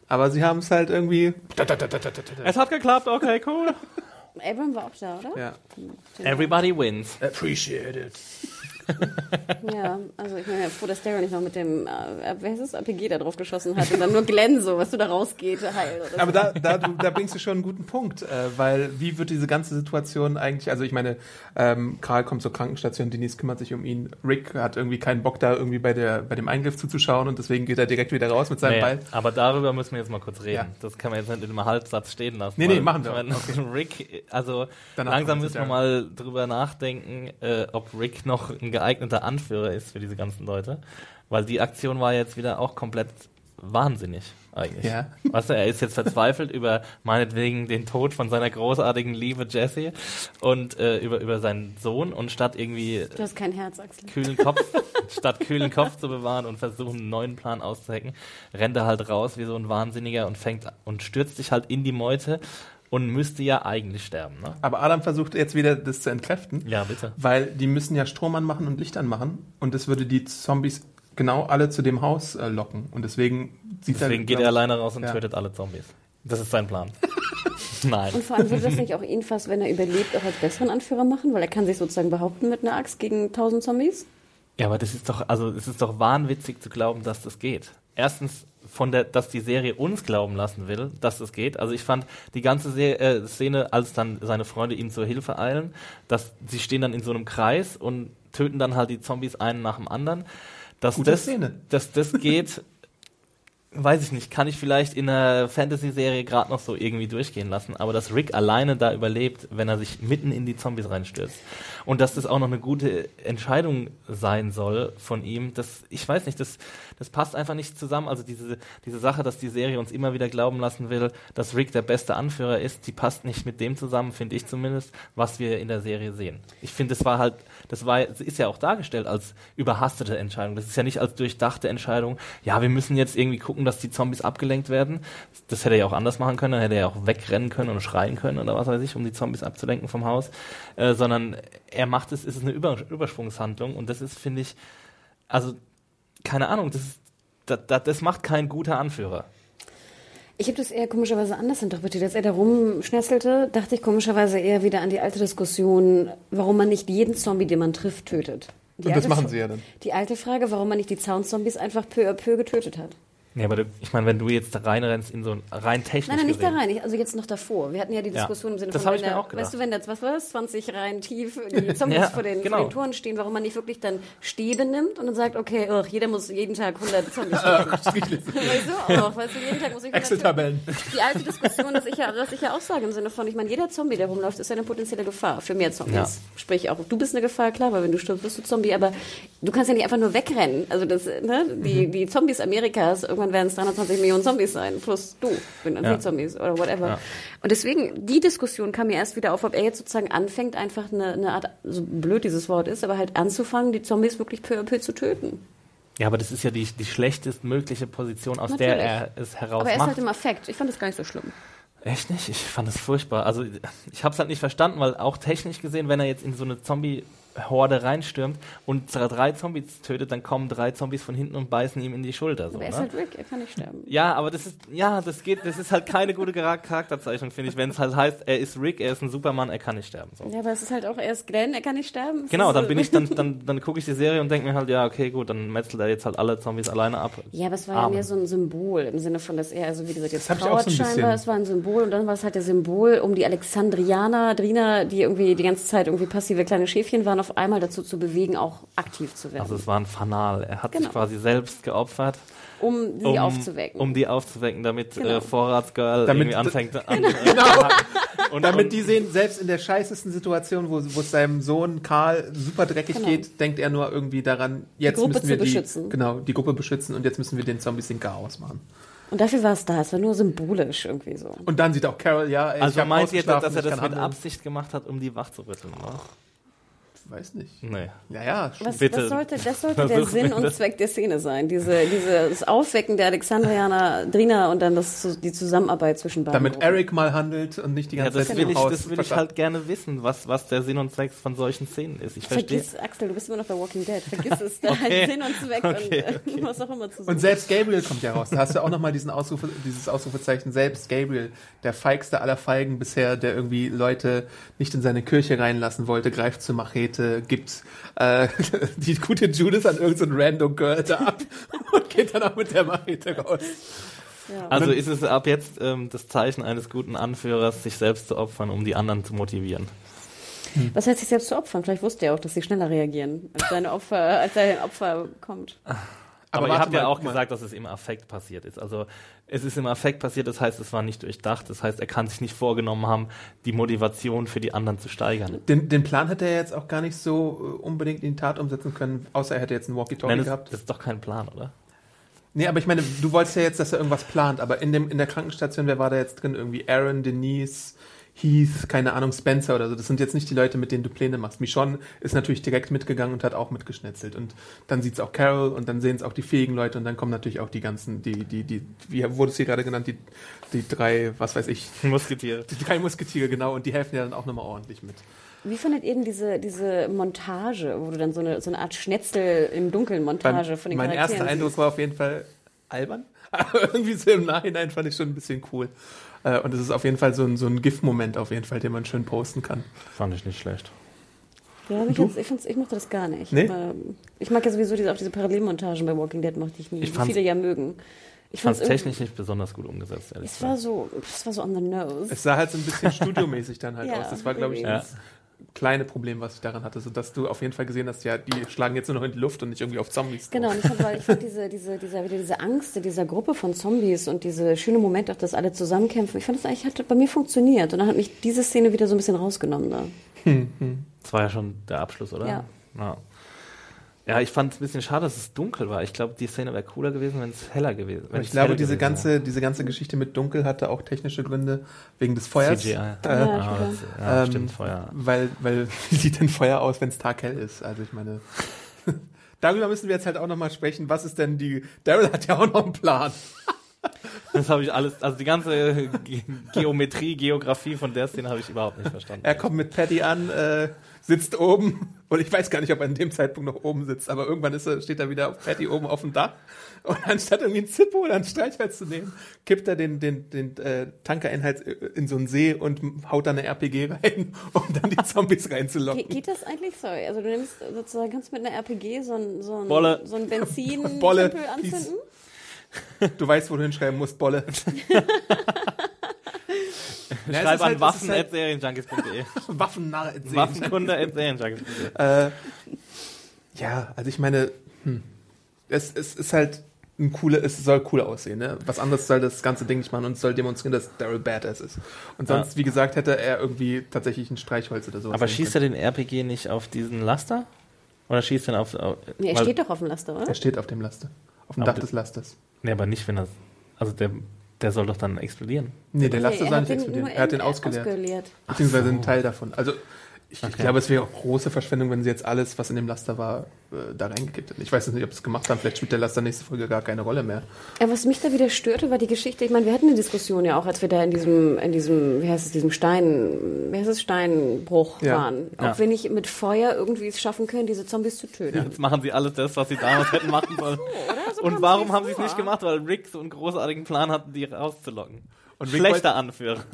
Aber sie haben es halt irgendwie. Es hat geklappt, okay, cool. Abram war auch da, oder? Ja. Everybody wins. Appreciate it. Ja, also ich bin ja froh, dass Darren nicht noch mit dem, äh, wer ist es, APG da drauf geschossen hat und dann nur Glenn so, was du da rausgeht, heil oder so. Aber da, da, du, da bringst du schon einen guten Punkt, äh, weil wie wird diese ganze Situation eigentlich, also ich meine, ähm, Karl kommt zur Krankenstation, Denise kümmert sich um ihn, Rick hat irgendwie keinen Bock da irgendwie bei, der, bei dem Eingriff zuzuschauen und deswegen geht er direkt wieder raus mit seinem Nee, Ball. aber darüber müssen wir jetzt mal kurz reden. Ja. Das kann man jetzt nicht in einem Halbsatz stehen lassen. Nee, nee, machen wir auch. Rick, also Danach langsam müssen wir mal drüber nachdenken, äh, ob Rick noch ein geeigneter Anführer ist für diese ganzen Leute. Weil die Aktion war jetzt wieder auch komplett wahnsinnig eigentlich. Ja. Weißt du, er ist jetzt verzweifelt über meinetwegen den Tod von seiner großartigen Liebe Jessie und äh, über, über seinen Sohn und statt irgendwie Du hast kein Herz, Axel. kühlen Kopf, statt kühlen Kopf zu bewahren und versuchen, einen neuen Plan auszuhacken, rennt er halt raus wie so ein Wahnsinniger und fängt und stürzt sich halt in die Meute und müsste ja eigentlich sterben. Ne? Aber Adam versucht jetzt wieder das zu entkräften. Ja, bitte. Weil die müssen ja Strom anmachen und Licht anmachen. Und das würde die Zombies genau alle zu dem Haus äh, locken. Und deswegen sieht Deswegen geht glaub er alleine raus und ja. tötet alle Zombies. Das ist sein Plan. Nein. Und vor allem würde das nicht auch ihn fast, wenn er überlebt, auch als besseren Anführer machen, weil er kann sich sozusagen behaupten mit einer Axt gegen tausend Zombies. Ja, aber das ist doch, also es ist doch wahnwitzig zu glauben, dass das geht. Erstens von der, dass die Serie uns glauben lassen will, dass das geht. Also ich fand die ganze Se äh, Szene, als dann seine Freunde ihm zur Hilfe eilen, dass sie stehen dann in so einem Kreis und töten dann halt die Zombies einen nach dem anderen. Dass Gute das, Szene. dass das geht, weiß ich nicht, kann ich vielleicht in einer Fantasy-Serie gerade noch so irgendwie durchgehen lassen, aber dass Rick alleine da überlebt, wenn er sich mitten in die Zombies reinstürzt und dass das auch noch eine gute Entscheidung sein soll von ihm, das, ich weiß nicht, das, das passt einfach nicht zusammen. Also diese, diese Sache, dass die Serie uns immer wieder glauben lassen will, dass Rick der beste Anführer ist, die passt nicht mit dem zusammen, finde ich zumindest, was wir in der Serie sehen. Ich finde, das war halt, das war, das ist ja auch dargestellt als überhastete Entscheidung. Das ist ja nicht als durchdachte Entscheidung. Ja, wir müssen jetzt irgendwie gucken, dass die Zombies abgelenkt werden. Das hätte er ja auch anders machen können. Dann hätte er ja auch wegrennen können und schreien können oder was weiß ich, um die Zombies abzulenken vom Haus. Äh, sondern er macht es, es ist eine Über Übersprungshandlung und das ist, finde ich, also keine Ahnung, das, ist, das, das, das macht kein guter Anführer. Ich habe das eher komischerweise anders interpretiert. Als er da rumschnässelte, dachte ich komischerweise eher wieder an die alte Diskussion, warum man nicht jeden Zombie, den man trifft, tötet. Die Und das machen sie ja dann. Die alte Frage, warum man nicht die Zaunzombies einfach peu à peu getötet hat. Ja, aber du, ich meine, wenn du jetzt da reinrennst in so ein rein technisch Nein, nein, nicht da gesehen, rein. Ich, also jetzt noch davor. Wir hatten ja die Ja. Diskussion im Sinne Das von, ich mir da- auch gedacht. weißt du, wenn da, was war das, 20 Reihen tief die Zombies Ja, vor, den, genau. vor den Toren stehen, warum man nicht wirklich dann Stäbe nimmt und dann sagt, okay, ugh, jeder muss jeden Tag 100 Zombies töten. weißt du, auch, weißt du, jeden Tag muss ich 100 Excel-Tabellen. Die alte Diskussion, dass ich, ja, was ich ja auch sage, im Sinne von, ich meine, jeder Zombie, der rumläuft, ist ja eine potenzielle Gefahr für mehr Zombies. Ja. Sprich, auch du bist eine Gefahr, klar, weil wenn du stirbst, bist du Zombie, aber du kannst ja nicht einfach nur wegrennen. Also das, ne, die, Mhm. die Zombies Amerikas, irgendwann werden es 320 Millionen Zombies sein, plus du, wenn dann Ja. die Zombies oder whatever. Ja. Und deswegen, die Diskussion kam mir erst wieder auf, ob er jetzt sozusagen anfängt, einfach eine, eine Art, so blöd dieses Wort ist, aber halt anzufangen, die Zombies wirklich peu à peu zu töten. ja, aber das ist ja die, die schlechtestmögliche Position, aus der Natürlich. er es heraus Aber er ist macht. halt im Affekt. Ich fand das gar nicht so schlimm. Echt nicht? Ich fand das furchtbar. Also ich habe es halt nicht verstanden, weil auch technisch gesehen, wenn er jetzt in so eine Zombie-Horde reinstürmt und drei Zombies tötet, dann kommen drei Zombies von hinten und beißen ihm in die Schulter. So, Aber er ist ne? halt Rick, er kann nicht sterben. Ja, aber das ist, ja, das geht, das ist halt keine gute Chara- Charakterzeichnung, finde ich, wenn es halt heißt, er ist Rick, er ist ein Supermann, er kann nicht sterben. So. Ja, aber es ist halt auch, er ist Glenn, er kann nicht sterben. Es Genau, dann bin ich, dann, dann, dann gucke ich die Serie und denke mir halt, ja, okay, gut, dann metzelt er jetzt halt alle Zombies alleine ab. Ja, aber es war Amen. ja mehr so ein Symbol im Sinne von, dass er, also wie gesagt, jetzt Das trauert so scheinbar, es war ein Symbol und dann war es halt der Symbol, um die Alexandrianer, Drina, die irgendwie die ganze Zeit irgendwie passive kleine Schäfchen waren, auf einmal dazu zu bewegen, auch aktiv zu werden, Also es war ein Fanal. Er hat sich Genau. quasi selbst geopfert, um sie um, aufzuwecken. um die aufzuwecken, damit Genau. äh, Vorratsgirl Damit- irgendwie anfängt an, Genau. und Damit und, die sehen, selbst in der scheißesten Situation, wo, wo es seinem Sohn Karl super dreckig Genau. geht, denkt er nur irgendwie daran, jetzt Gruppe müssen wir zu die, beschützen. genau, die Gruppe beschützen und jetzt müssen wir den Zombies den Chaos machen. und dafür war es da, es war nur symbolisch irgendwie so. Und dann sieht auch Carol, ja, ey, ich also meint ihr, dass er das mit handeln. Absicht gemacht hat, um die wach zu rütteln? Ne? Weiß nicht. Nee. Ja, ja, Was, Bitte. das sollte, das sollte der Sinn und Zweck der Szene sein. Diese, dieses Aufwecken der Alexandrianer, Drina und dann das, die Zusammenarbeit zwischen beiden. damit Gruppen. Eric mal handelt und nicht die Ja, ganze das Zeit will, ich, Haus das will ich halt gerne wissen, was, was der Sinn und Zweck von solchen Szenen ist. Ich verstehe. Vergiss, Axel, du bist immer noch bei Walking Dead. Vergiss es, da Okay. Sinn und Zweck Okay, und äh, was auch immer zu. Und selbst Gabriel kommt ja raus. Da hast du auch nochmal diesen Ausrufe, dieses Ausrufezeichen. Selbst Gabriel, der feigste aller Feigen bisher, der irgendwie Leute nicht in seine Kirche reinlassen wollte, greift zur Machete, gibt äh, die gute Judith an irgendein random Girl da ab und geht dann auch mit der Machete raus. ja. Also ist es ab jetzt ähm, das Zeichen eines guten Anführers, sich selbst zu opfern, um die anderen zu motivieren. was heißt sich selbst zu opfern? Vielleicht wusste er auch, dass sie schneller reagieren, als seine Opfer, als sein Opfer kommt. Aber, ihr warte habt ja mal, auch guck mal. gesagt, dass es im Affekt passiert ist. Also es ist im Affekt passiert, das heißt, es war nicht durchdacht. Das heißt, er kann sich nicht vorgenommen haben, die Motivation für die anderen zu steigern. Den, den Plan hätte er jetzt auch gar nicht so äh, unbedingt in die Tat umsetzen können, außer er hätte jetzt einen Walkie-Talkie gehabt. das ist doch kein Plan, oder? Nee, aber ich meine, du wolltest ja jetzt, dass er irgendwas plant, aber in, dem, in der Krankenstation, wer war da jetzt drin? Irgendwie Aaron, Denise, Heath, keine Ahnung, Spencer oder so. Das sind jetzt nicht die Leute, mit denen du Pläne machst. Michonne ist natürlich direkt mitgegangen und hat auch mitgeschnetzelt. Und dann sieht's auch Carol und dann sehen es auch die fähigen Leute und dann kommen natürlich auch die ganzen, die, die, die, wie wurde es hier gerade genannt, die, die drei, was weiß ich, Musketiere. die drei Musketiere, genau, und die helfen ja dann auch nochmal ordentlich mit. Wie fandet ihr denn diese, diese Montage, wo du dann so eine, so eine Art Schnetzel im Dunkeln Montage von den mein Charakteren erster Eindruck war auf jeden Fall albern. Aber irgendwie so im Nachhinein fand ich schon ein bisschen cool. Äh, Und es ist auf jeden Fall so ein, so ein GIF-Moment auf jeden Fall, den man schön posten kann. Fand ich nicht schlecht. Ja, jetzt, ich, fand's, ich mochte das gar nicht. Nee? Ähm, Ich mag ja sowieso diese, auch diese Parallelmontagen bei Walking Dead mochte ich nie, Ich wie fand's- viele ja mögen. Ich Ich fand es technisch nicht besonders gut umgesetzt, ehrlich Es war gesagt. so, es war so on the nose. Es sah halt so ein bisschen studiomäßig dann halt Ja, aus. Das war, glaube ich, irgendwie. das kleine Problem, was ich daran hatte. So dass du auf jeden Fall gesehen hast, ja, die schlagen jetzt nur noch in die Luft und nicht irgendwie auf Zombies. Genau, und ich fand, weil ich fand diese, diese, dieser, wieder diese Angst in dieser Gruppe von Zombies und diese schöne Moment, auch dass alle zusammenkämpfen, ich fand das eigentlich hat bei mir funktioniert. Und dann hat mich diese Szene wieder so ein bisschen rausgenommen da. Das war ja schon der Abschluss, oder? Ja. Ja, ja ich fand es ein bisschen schade, dass es dunkel war. Ich glaube, die Szene wäre cooler gewesen, wenn es heller gewesen wäre. Und ich glaube, diese ganze, diese ganze Geschichte mit Dunkel hatte auch technische Gründe wegen des Feuers. CGI. Äh, Ja, Ah, das, ja, Ähm, stimmt, Feuer. Weil, weil, wie sieht denn Feuer aus, wenn es taghell ist? Also ich meine, darüber müssen wir jetzt halt auch nochmal sprechen. Was ist denn die, Daryl hat ja auch noch einen Plan. Das habe ich alles, also die ganze Ge Geometrie, Geografie von der Szene habe ich überhaupt nicht verstanden. Er kommt mit Patty an, äh, sitzt oben, und ich weiß gar nicht, ob er in dem Zeitpunkt noch oben sitzt, aber irgendwann ist er, steht er wieder auf Patty oben auf dem Dach. Und anstatt irgendwie ein Zippo oder ein Streichholz zu nehmen, kippt er den, den, den äh, Tankerinhalt in so einen See und haut da eine RPG rein, um dann die Zombies Ge reinzulocken. geht das eigentlich? Sorry, also du nimmst sozusagen, kannst mit einer RPG so ein, so ein, Bolle. so ein benzin Bolle. anzünden? Du weißt, wo du hinschreiben musst, Bolle. Ja, Schreib ist an halt- es waffen ist halt at serienjunkies.de. Waffennarr. Waffenkunde at serienjunkies.de. Äh, ja, also ich meine, hm, es, es ist halt ein cooler, es soll cool aussehen, ne? Was anderes soll das ganze Ding nicht machen und es soll demonstrieren, dass Daryl Badass ist. Und sonst, wie gesagt, hätte er irgendwie tatsächlich ein Streichholz oder sowas. Aber schießt er den RPG nicht auf diesen Laster? Oder schießt er auf. auf Nee, er steht doch auf dem Laster, oder? können. Er steht auf dem Laster. Auf dem Dach des Lasters. Nee, aber nicht, wenn er. Also der, der soll doch dann explodieren. Nee, der er soll hat nicht den explodieren. Er hat den ausgeleert. ausgeleert. Beziehungsweise ein Teil davon. Also ich, ich Okay. glaube, es wäre auch große Verschwendung, wenn sie jetzt alles, was in dem Laster war, äh, da reingekippt hätten. Ich weiß jetzt nicht, ob sie es gemacht haben. Vielleicht spielt der Laster nächste Folge gar keine Rolle mehr. Ja, was mich da wieder störte, war die Geschichte. Ich meine, wir hatten eine Diskussion ja auch, als wir da in diesem, in diesem, wie heißt es, diesem Stein, wie heißt es, Steinbruch Ja. waren. Ob Ja. wir nicht mit Feuer irgendwie es schaffen können, diese Zombies zu töten. Jetzt machen sie alles das, was sie damals hätten machen sollen. Oder? So Und warum haben sie es nicht gemacht? Weil Rick so einen großartigen Plan hatte, die rauszulocken. Und Schlechter Anführer.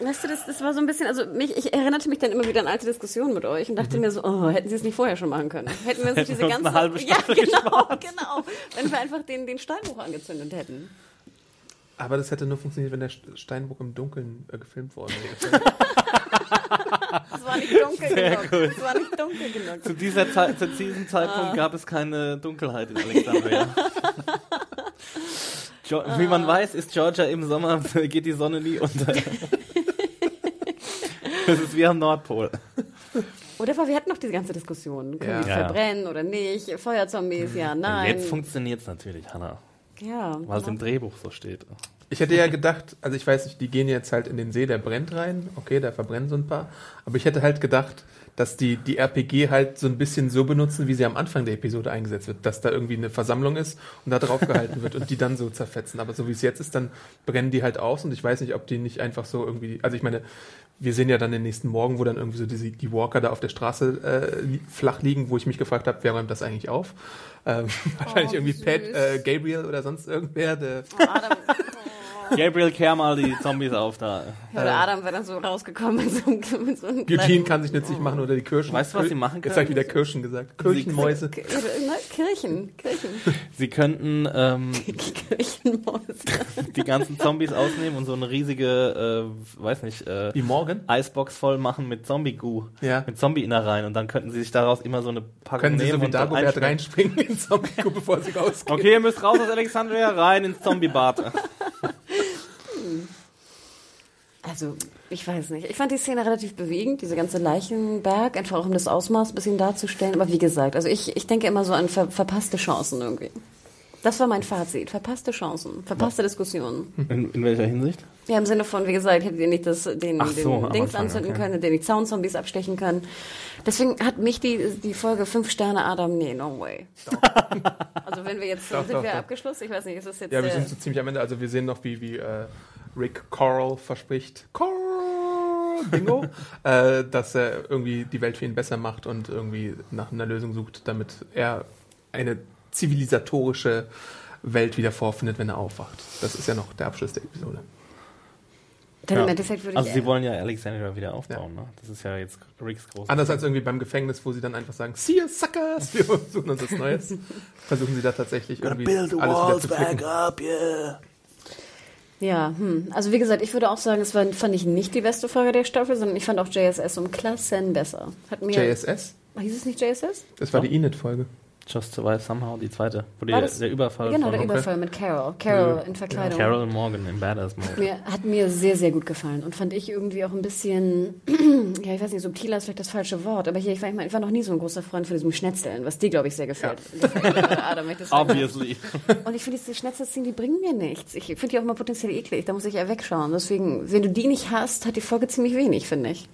Weißt du, das, das war so ein bisschen, also mich, ich erinnerte mich dann immer wieder an alte Diskussionen mit euch und dachte mir so, oh, hätten sie es nicht vorher schon machen können. Hätten wir uns nicht Hätten diese ganze eine halbe Ja, Staffel genau, gespart. genau. Wenn wir einfach den, den Steinbruch angezündet hätten. Aber das hätte nur funktioniert, wenn der St- Steinbruch im Dunkeln äh, gefilmt worden wäre. Es war nicht dunkel genug. Es war nicht dunkel genug. Zu, dieser Zeit, zu diesem Zeitpunkt gab es keine Dunkelheit in Alexandria. Jo Wie man weiß, ist Georgia im Sommer, geht die Sonne nie unter. Das ist wie am Nordpol. Oder wir hatten noch diese ganze Diskussion. Können Ja. die verbrennen oder nicht? Feuerzombies, ja, nein. Jetzt funktioniert es natürlich, Hannah, ja. weil es im Drehbuch so steht. Ich hätte ja gedacht, also ich weiß nicht, die gehen jetzt halt in den See, der brennt rein. Okay, da verbrennen so ein paar. Aber ich hätte halt gedacht, dass die, die RPG halt so ein bisschen so benutzen, wie sie am Anfang der Episode eingesetzt wird. Dass da irgendwie eine Versammlung ist und da drauf gehalten wird und die dann so zerfetzen. Aber so wie es jetzt ist, dann brennen die halt aus und ich weiß nicht, ob die nicht einfach so irgendwie, also ich meine, wir sehen ja dann den nächsten Morgen, wo dann irgendwie so die, die Walker da auf der Straße äh, flach liegen, wo ich mich gefragt habe, wer räumt das eigentlich auf? Ähm, wahrscheinlich wie irgendwie Pat, süß. äh, Gabriel oder sonst irgendwer. Der, Adam, Gabriel, kehr mal die Zombies auf da. oder Adam wäre dann so rausgekommen mit so einem, mit so einem Eugene kleinen- kann sich nützlich machen oder die Kirschen. Weißt du, was sie machen Jetzt habe ich können? wieder Kirschen gesagt. Kirchenmäuse. Ne, Kirchen, Kirchen, Sie könnten ähm, Kirchenmäuse. die ganzen Zombies ausnehmen und so eine riesige, äh, weiß nicht, äh, Wie morgen? Eisbox voll machen mit Zombie-Goo. Ja. Mit Zombie-Innereien. Und dann könnten sie sich daraus immer so eine Packung Können sie nehmen so wie und dann Dagobert reinspringen in zombie bevor sie rausgehen? Okay, ihr müsst raus aus Alexandria, rein ins Zombie-Bad. Also, ich weiß nicht. Ich fand die Szene relativ bewegend, diese ganze Leichenberg, einfach auch um das Ausmaß ein bisschen darzustellen. Aber wie gesagt, also ich, ich denke immer so an ver verpasste Chancen irgendwie. Das war mein Fazit. Verpasste Chancen, verpasste Diskussionen. In, in welcher Hinsicht? Ja, im Sinne von, wie gesagt, hättet ihr nicht das, den, Ach so, den Dings Anfang, anzünden okay. können, den die Zaunzombies abstechen können. Deswegen hat mich die, die Folge 5 Sterne Adam, nee, no way. also wenn wir jetzt, Doch, sind doch, wir doch. abgeschlossen? Ich weiß nicht, ist das jetzt Ja, wir der- sind so ziemlich am Ende. Also wir sehen noch, wie, wie äh, Rick Coral verspricht. Coral, Bingo. äh, dass er irgendwie die Welt für ihn besser macht und irgendwie nach einer Lösung sucht, damit er eine zivilisatorische Welt wieder vorfindet, wenn er aufwacht. Das ist ja noch der Abschluss der Episode. Dann Ja. im Endeffekt würde Also ich sie wollen ja Alexandria wieder aufbauen, ne? Das ist ja jetzt Ricks groß. Anders als irgendwie beim Gefängnis, wo sie dann einfach sagen, see you suckers, wir suchen uns was Neues. Versuchen sie da tatsächlich irgendwie alles wieder zu flicken. up, yeah. Ja, hm. also wie gesagt, ich würde auch sagen, es war, fand ich nicht die beste Folge der Staffel, sondern ich fand auch JSS um Klassen besser. Hat mir, JSS? Hieß es nicht JSS? Das war die Enid-Folge. Just Survive Somehow, die zweite. Wo die, der Überfall genau, der Überfall mit Carol. Carol in Verkleidung. Carol Morgan im Badass Mode. Mir, hat mir sehr, sehr gut gefallen und fand ich irgendwie auch ein bisschen, ja, ich weiß nicht, subtiler ist vielleicht das falsche Wort, aber hier, ich war, ich, mein, ich war noch nie so ein großer Freund von diesem Schnetzeln, was dir, glaube ich, sehr gefällt. Gefällt, äh, Adam, ich. Obviously. Und ich finde, diese Schnetzelszenen, die bringen mir nichts. Ich finde die auch immer potenziell eklig, da muss ich eher wegschauen. Deswegen, wenn du die nicht hast, hat die Folge ziemlich wenig, finde ich.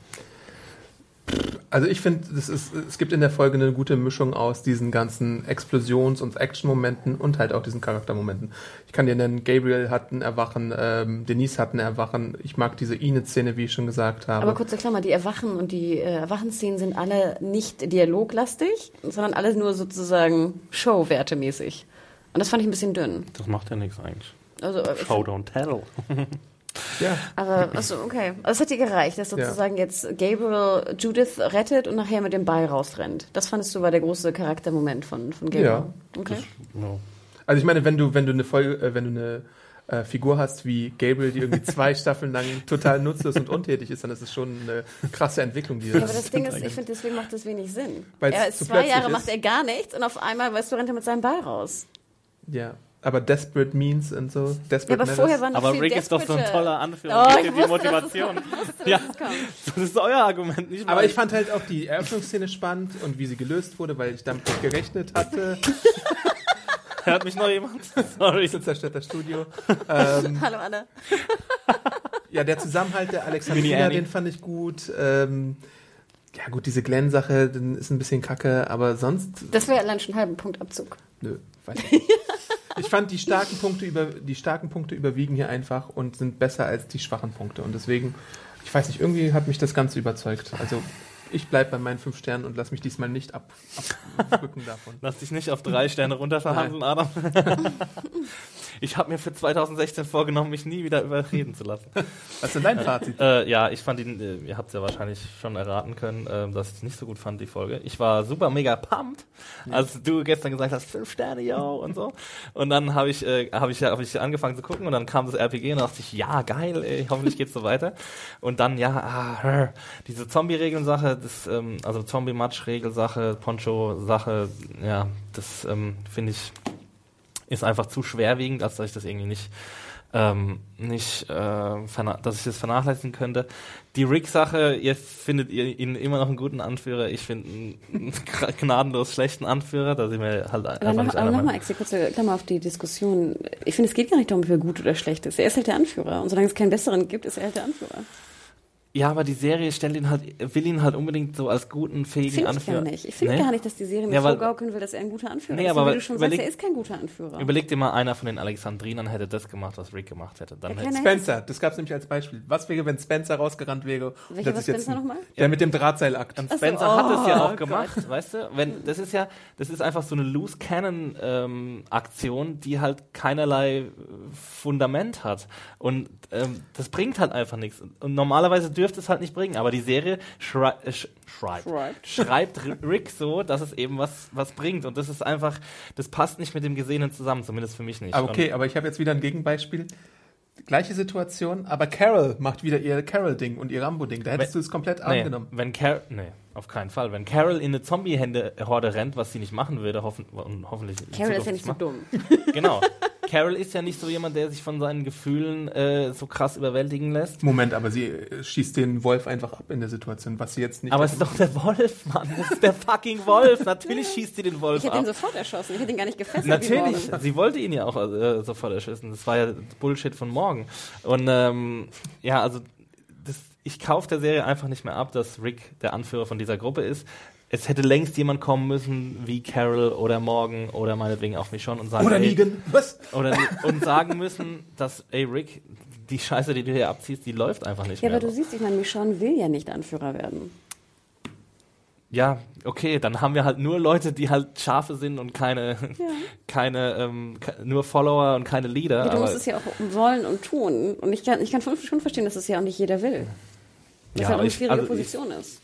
Also ich finde, es gibt in der Folge eine gute Mischung aus diesen ganzen Explosions- und Action-Momenten und halt auch diesen Charaktermomenten. Ich kann dir nennen, Gabriel hat ein Erwachen, ähm, Denise hat ein Erwachen. Ich mag diese Enid-Szene, wie ich schon gesagt habe. Aber kurze Klammer, die Erwachen und die äh, Erwachenszenen sind alle nicht dialoglastig, sondern alle nur sozusagen Show-wertemäßig. Und das fand ich ein bisschen dünn. Das macht ja nichts eigentlich. Also, äh, Show don't tell. ja, Aber, achso, okay. Also es hat dir gereicht, dass sozusagen jetzt Gabriel Judith rettet und nachher mit dem Ball rausrennt. Das fandest du war der große Charaktermoment von, von Gabriel. Ja. Okay. No. also ich meine, wenn du, wenn du eine Folge, äh, wenn du eine äh, Figur hast wie Gabriel, die irgendwie zwei Staffeln lang total nutzlos und untätig ist, dann ist es schon eine krasse Entwicklung, die Ja, aber das Ding ist, ich finde, deswegen macht das wenig Sinn. Weil's Er ist zwei Jahre, ist. macht er gar nichts und auf einmal, weißt du, rennt er mit seinem Ball raus. Ja, aber Desperate Means und so. Desperate Ja, aber Matters. vorher war noch Aber viel Rick ist doch so ein toller Anführer. Oh, ich wusste, Motivation. Ich wusste, Ja. Das ist euer Argument, nicht Aber mein. ich fand halt auch die Eröffnungsszene spannend und wie sie gelöst wurde, weil ich damit nicht gerechnet hatte. Hört mich noch jemand? Sorry. Ein zerstörter Studio. Ähm, Hallo Anne. ja, der Zusammenhalt der Alexandrina, den fand ich gut. Ähm, ja gut, diese Glenn-Sache dann ist ein bisschen kacke, aber sonst, Das wäre allein schon einen halben Punkt Abzug. nö, weiß ich nicht. Ich fand die starken Punkte über die starken Punkte überwiegen hier einfach und sind besser als die schwachen Punkte und deswegen, ich weiß nicht, irgendwie hat mich das Ganze überzeugt. Also ich bleibe bei meinen fünf Sternen und lass mich diesmal nicht ab, abrücken davon. Lass dich nicht auf drei Sterne runterverhandeln, Adam. Ich habe mir für 2016 vorgenommen, mich nie wieder überreden zu lassen. Was ist denn dein Fazit? Äh, ja, ich fand ihn, äh, ihr habt es ja wahrscheinlich schon erraten können, äh, dass ich es nicht so gut fand, die Folge. Ich war super mega pumped, als du gestern gesagt hast, fünf Sterne, yo, und so. Und dann habe ich, äh, hab ich, hab ich angefangen zu gucken und dann kam das RPG und dachte ich, ja, geil, ey, hoffentlich geht's so weiter. Und dann, ja, ah, diese Zombie-Regeln-Sache, das, ähm, also Zombie-Match-Regel-Sache, Poncho-Sache, ja, das ähm, finde ich ist einfach zu schwerwiegend, als dass ich das irgendwie nicht, ähm, nicht, äh, dass ich das vernachlässigen könnte. Die Rick-Sache, ihr findet ihr ihn immer noch einen guten Anführer. Ich finde einen gnadenlos schlechten Anführer, da sind wir halt Aber einfach noch, nicht aber nochmal. Axel, kurze Klammer auf die Diskussion. Ich finde, es geht gar nicht darum, wer gut oder schlecht ist. Er ist halt der Anführer. Und solange es keinen besseren gibt, ist er halt der Anführer. Ja, aber die Serie stellt ihn halt, will ihn halt unbedingt so als guten, fähigen Finde ich Anführer. gar nicht. Ich finde Nee? gar nicht, dass die Serie mir Ja, vorgaukeln will, dass er ein guter Anführer Nee, ist. aber wie weil- du schon überleg- sagst, er ist kein guter Anführer. Überleg dir mal, einer von den Alexandrinern hätte das gemacht, was Rick gemacht hätte. Dann hätte Spencer, das gab es nämlich als Beispiel. Was wäre, wenn Spencer rausgerannt wäre? Welcher war Spencer nochmal? Der mit dem Drahtseilakt. Und Ach so, Spencer hat es ja oh auch gemacht, weißt du? Wenn, das ist ja, das ist einfach so eine Loose Cannon ähm, Aktion, die halt keinerlei äh, Fundament hat. Und ähm, das bringt halt einfach nichts. Und normalerweise dürfte es halt nicht bringen. Aber die Serie schrei äh, sch schreibt, Schreibt. schreibt Rick so, dass es eben was, was bringt. Und das ist einfach, das passt nicht mit dem Gesehenen zusammen, zumindest für mich nicht. Aber okay, aber ich habe jetzt wieder ein Gegenbeispiel. Gleiche Situation, aber Carol macht wieder ihr Carol-Ding und ihr Rambo-Ding. Da hättest du es komplett Nee, angenommen. wenn Carol, nee, auf keinen Fall. Wenn Carol in eine Zombie-Horde rennt, was sie nicht machen würde, hoffen, und hoffentlich Carol ist ja nicht so macht. dumm. Genau. Carol ist ja nicht so jemand, der sich von seinen Gefühlen äh, so krass überwältigen lässt. Moment, aber sie äh, schießt den Wolf einfach ab in der Situation, was sie jetzt nicht. Aber es ist doch der Wolf, Mann. Das ist der fucking Wolf. Natürlich schießt sie den Wolf Ich hätte ab. ihn sofort erschossen. Ich hätte ihn gar nicht gefesselt. Natürlich, sie wollte ihn ja auch äh, sofort erschießen. Das war ja Bullshit von morgen. Und ähm, ja, also ich kaufe der Serie einfach nicht mehr ab, dass Rick der Anführer von dieser Gruppe ist. Es hätte längst jemand kommen müssen, wie Carol oder Morgan oder meinetwegen auch Michonne und sagen, Oder ey, Negan. Was? oder und sagen müssen, dass ey Rick, die Scheiße, die du hier abziehst, die läuft einfach nicht Ja, mehr. aber du siehst, ich meine, Michonne will ja nicht Anführer werden. Ja, okay, dann haben wir halt nur Leute, die halt Schafe sind und keine, keine, ähm, nur Follower und keine Leader. Ja, du aber, musst es ja auch wollen und tun. Und ich kann, ich kann schon verstehen, dass es ja auch nicht jeder will. Das Ja, halt eine ich- schwierige also ich- Position ist.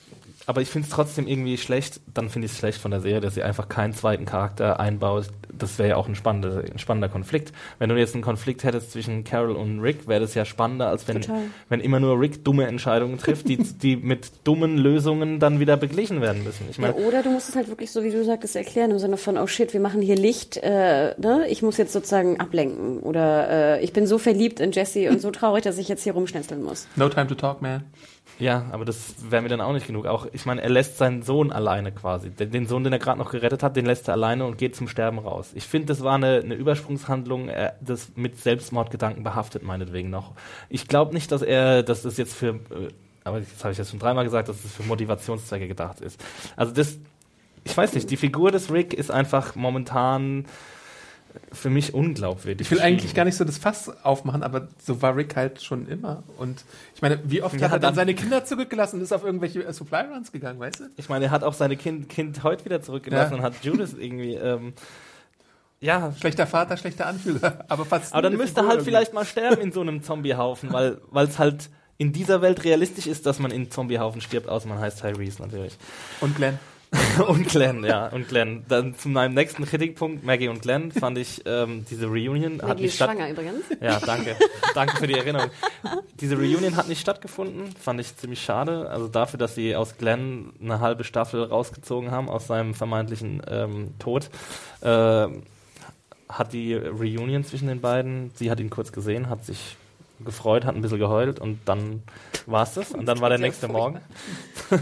aber ich finde es trotzdem irgendwie schlecht, dann finde ich es schlecht von der Serie, dass sie einfach keinen zweiten Charakter einbaut. Das wäre ja auch ein spannender, ein spannender Konflikt. Wenn du jetzt einen Konflikt hättest zwischen Carol und Rick, wäre das ja spannender, als wenn, Total. wenn immer nur Rick dumme Entscheidungen trifft, die, die mit dummen Lösungen dann wieder beglichen werden müssen. Ich Ja, meine, oder du musst es halt wirklich so, wie du sagtest, erklären im Sinne von, oh shit, wir machen hier Licht, äh, ne? ich muss jetzt sozusagen ablenken. Oder äh, ich bin so verliebt in Jesse und so traurig, dass ich jetzt hier rumschnetzeln muss. No time to talk, man. Ja, aber das wäre mir dann auch nicht genug. Auch, ich meine, er lässt seinen Sohn alleine quasi. Den, den Sohn, den er gerade noch gerettet hat, den lässt er alleine und geht zum Sterben raus. Ich finde, das war eine, eine Übersprungshandlung, äh, das mit Selbstmordgedanken behaftet, meinetwegen noch. Ich glaube nicht, dass er, dass das jetzt für, äh, aber das habe ich jetzt schon dreimal gesagt, dass es für Motivationszwecke gedacht ist. Also das, ich weiß nicht, die Figur des Rick ist einfach momentan für mich unglaubwürdig. Ich will eigentlich gar nicht so das Fass aufmachen, aber so war Rick halt schon immer. Und ich meine, wie oft Ja, hat er dann dann- seine Kinder zurückgelassen und ist auf irgendwelche äh, Supply Runs gegangen, weißt du? Ich meine, er hat auch seine Kind, kind heute wieder zurückgelassen Ja. und hat Judith irgendwie, ähm, ja, Schlechter Vater, schlechter Anführer, aber fast. Aber dann müsste Figur halt irgendwie. vielleicht mal sterben in so einem Zombiehaufen, weil es halt in dieser Welt realistisch ist, dass man in Zombiehaufen stirbt, außer man heißt Tyrese natürlich. Und Glenn. und Glenn, ja, und Glenn. Dann zu meinem nächsten Kritikpunkt, Maggie und Glenn, fand ich ähm, diese Reunion hat Maggie nicht ist statt schwanger übrigens. ja, danke. danke für die Erinnerung. Diese Reunion hat nicht stattgefunden, fand ich ziemlich schade. Also dafür, dass sie aus Glenn eine halbe Staffel rausgezogen haben aus seinem vermeintlichen ähm, Tod, äh, hat die Reunion zwischen den beiden, sie hat ihn kurz gesehen, hat sich gefreut, hat ein bisschen geheult und dann war's das. Und dann war der nächste Morgen.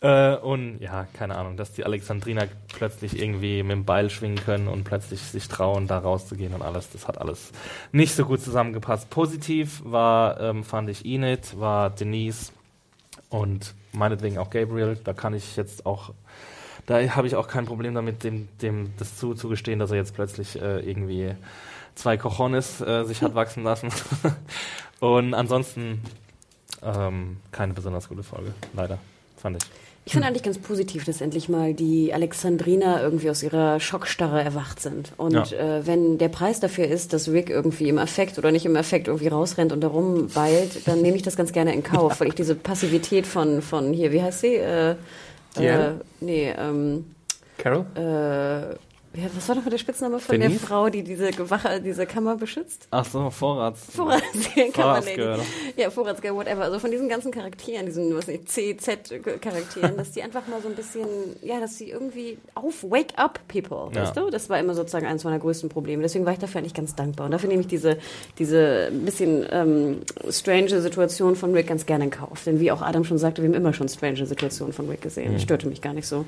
Äh, und ja, keine Ahnung, dass die Alexandriner plötzlich irgendwie mit dem Beil schwingen können und plötzlich sich trauen, da rauszugehen und alles, das hat alles nicht so gut zusammengepasst. Positiv war, ähm, fand ich Enid, war Denise und meinetwegen auch Gabriel. Da kann ich jetzt auch, da habe ich auch kein Problem damit, dem, dem das zuzugestehen, dass er jetzt plötzlich äh, irgendwie zwei Cojones äh, sich hat wachsen lassen. und ansonsten ähm, keine besonders gute Folge, leider, fand ich. Ich finde eigentlich ganz positiv, dass endlich mal die Alexandriner irgendwie aus ihrer Schockstarre erwacht sind. Und Ja. äh, wenn der Preis dafür ist, dass Rick irgendwie im Affekt oder nicht im Affekt irgendwie rausrennt und darum weilt, dann nehme ich das ganz gerne in Kauf, weil ich diese Passivität von, von hier, wie heißt sie? Äh, äh, nee, ähm, Carol? äh, ja, was war noch der Spitzname von Denise? der Frau, die diese Wache, diese Kammer beschützt? Ach so, Vorrats. Vorratskammerlady. Vorratsgirl. Ja, Vorratsgirl, whatever. Also von diesen ganzen Charakteren, diesen, was nicht, C, Z Charakteren, dass die einfach mal so ein bisschen, ja, dass sie irgendwie auf, wake up, people, Ja. weißt du? Das war immer sozusagen eines meiner größten Probleme. Deswegen war ich dafür eigentlich ganz dankbar. Und dafür nehme ich diese, diese ein bisschen ähm, strange Situation von Rick ganz gerne in Kauf. Denn wie auch Adam schon sagte, wir haben immer schon strange Situationen von Rick gesehen. Das störte mich gar nicht so.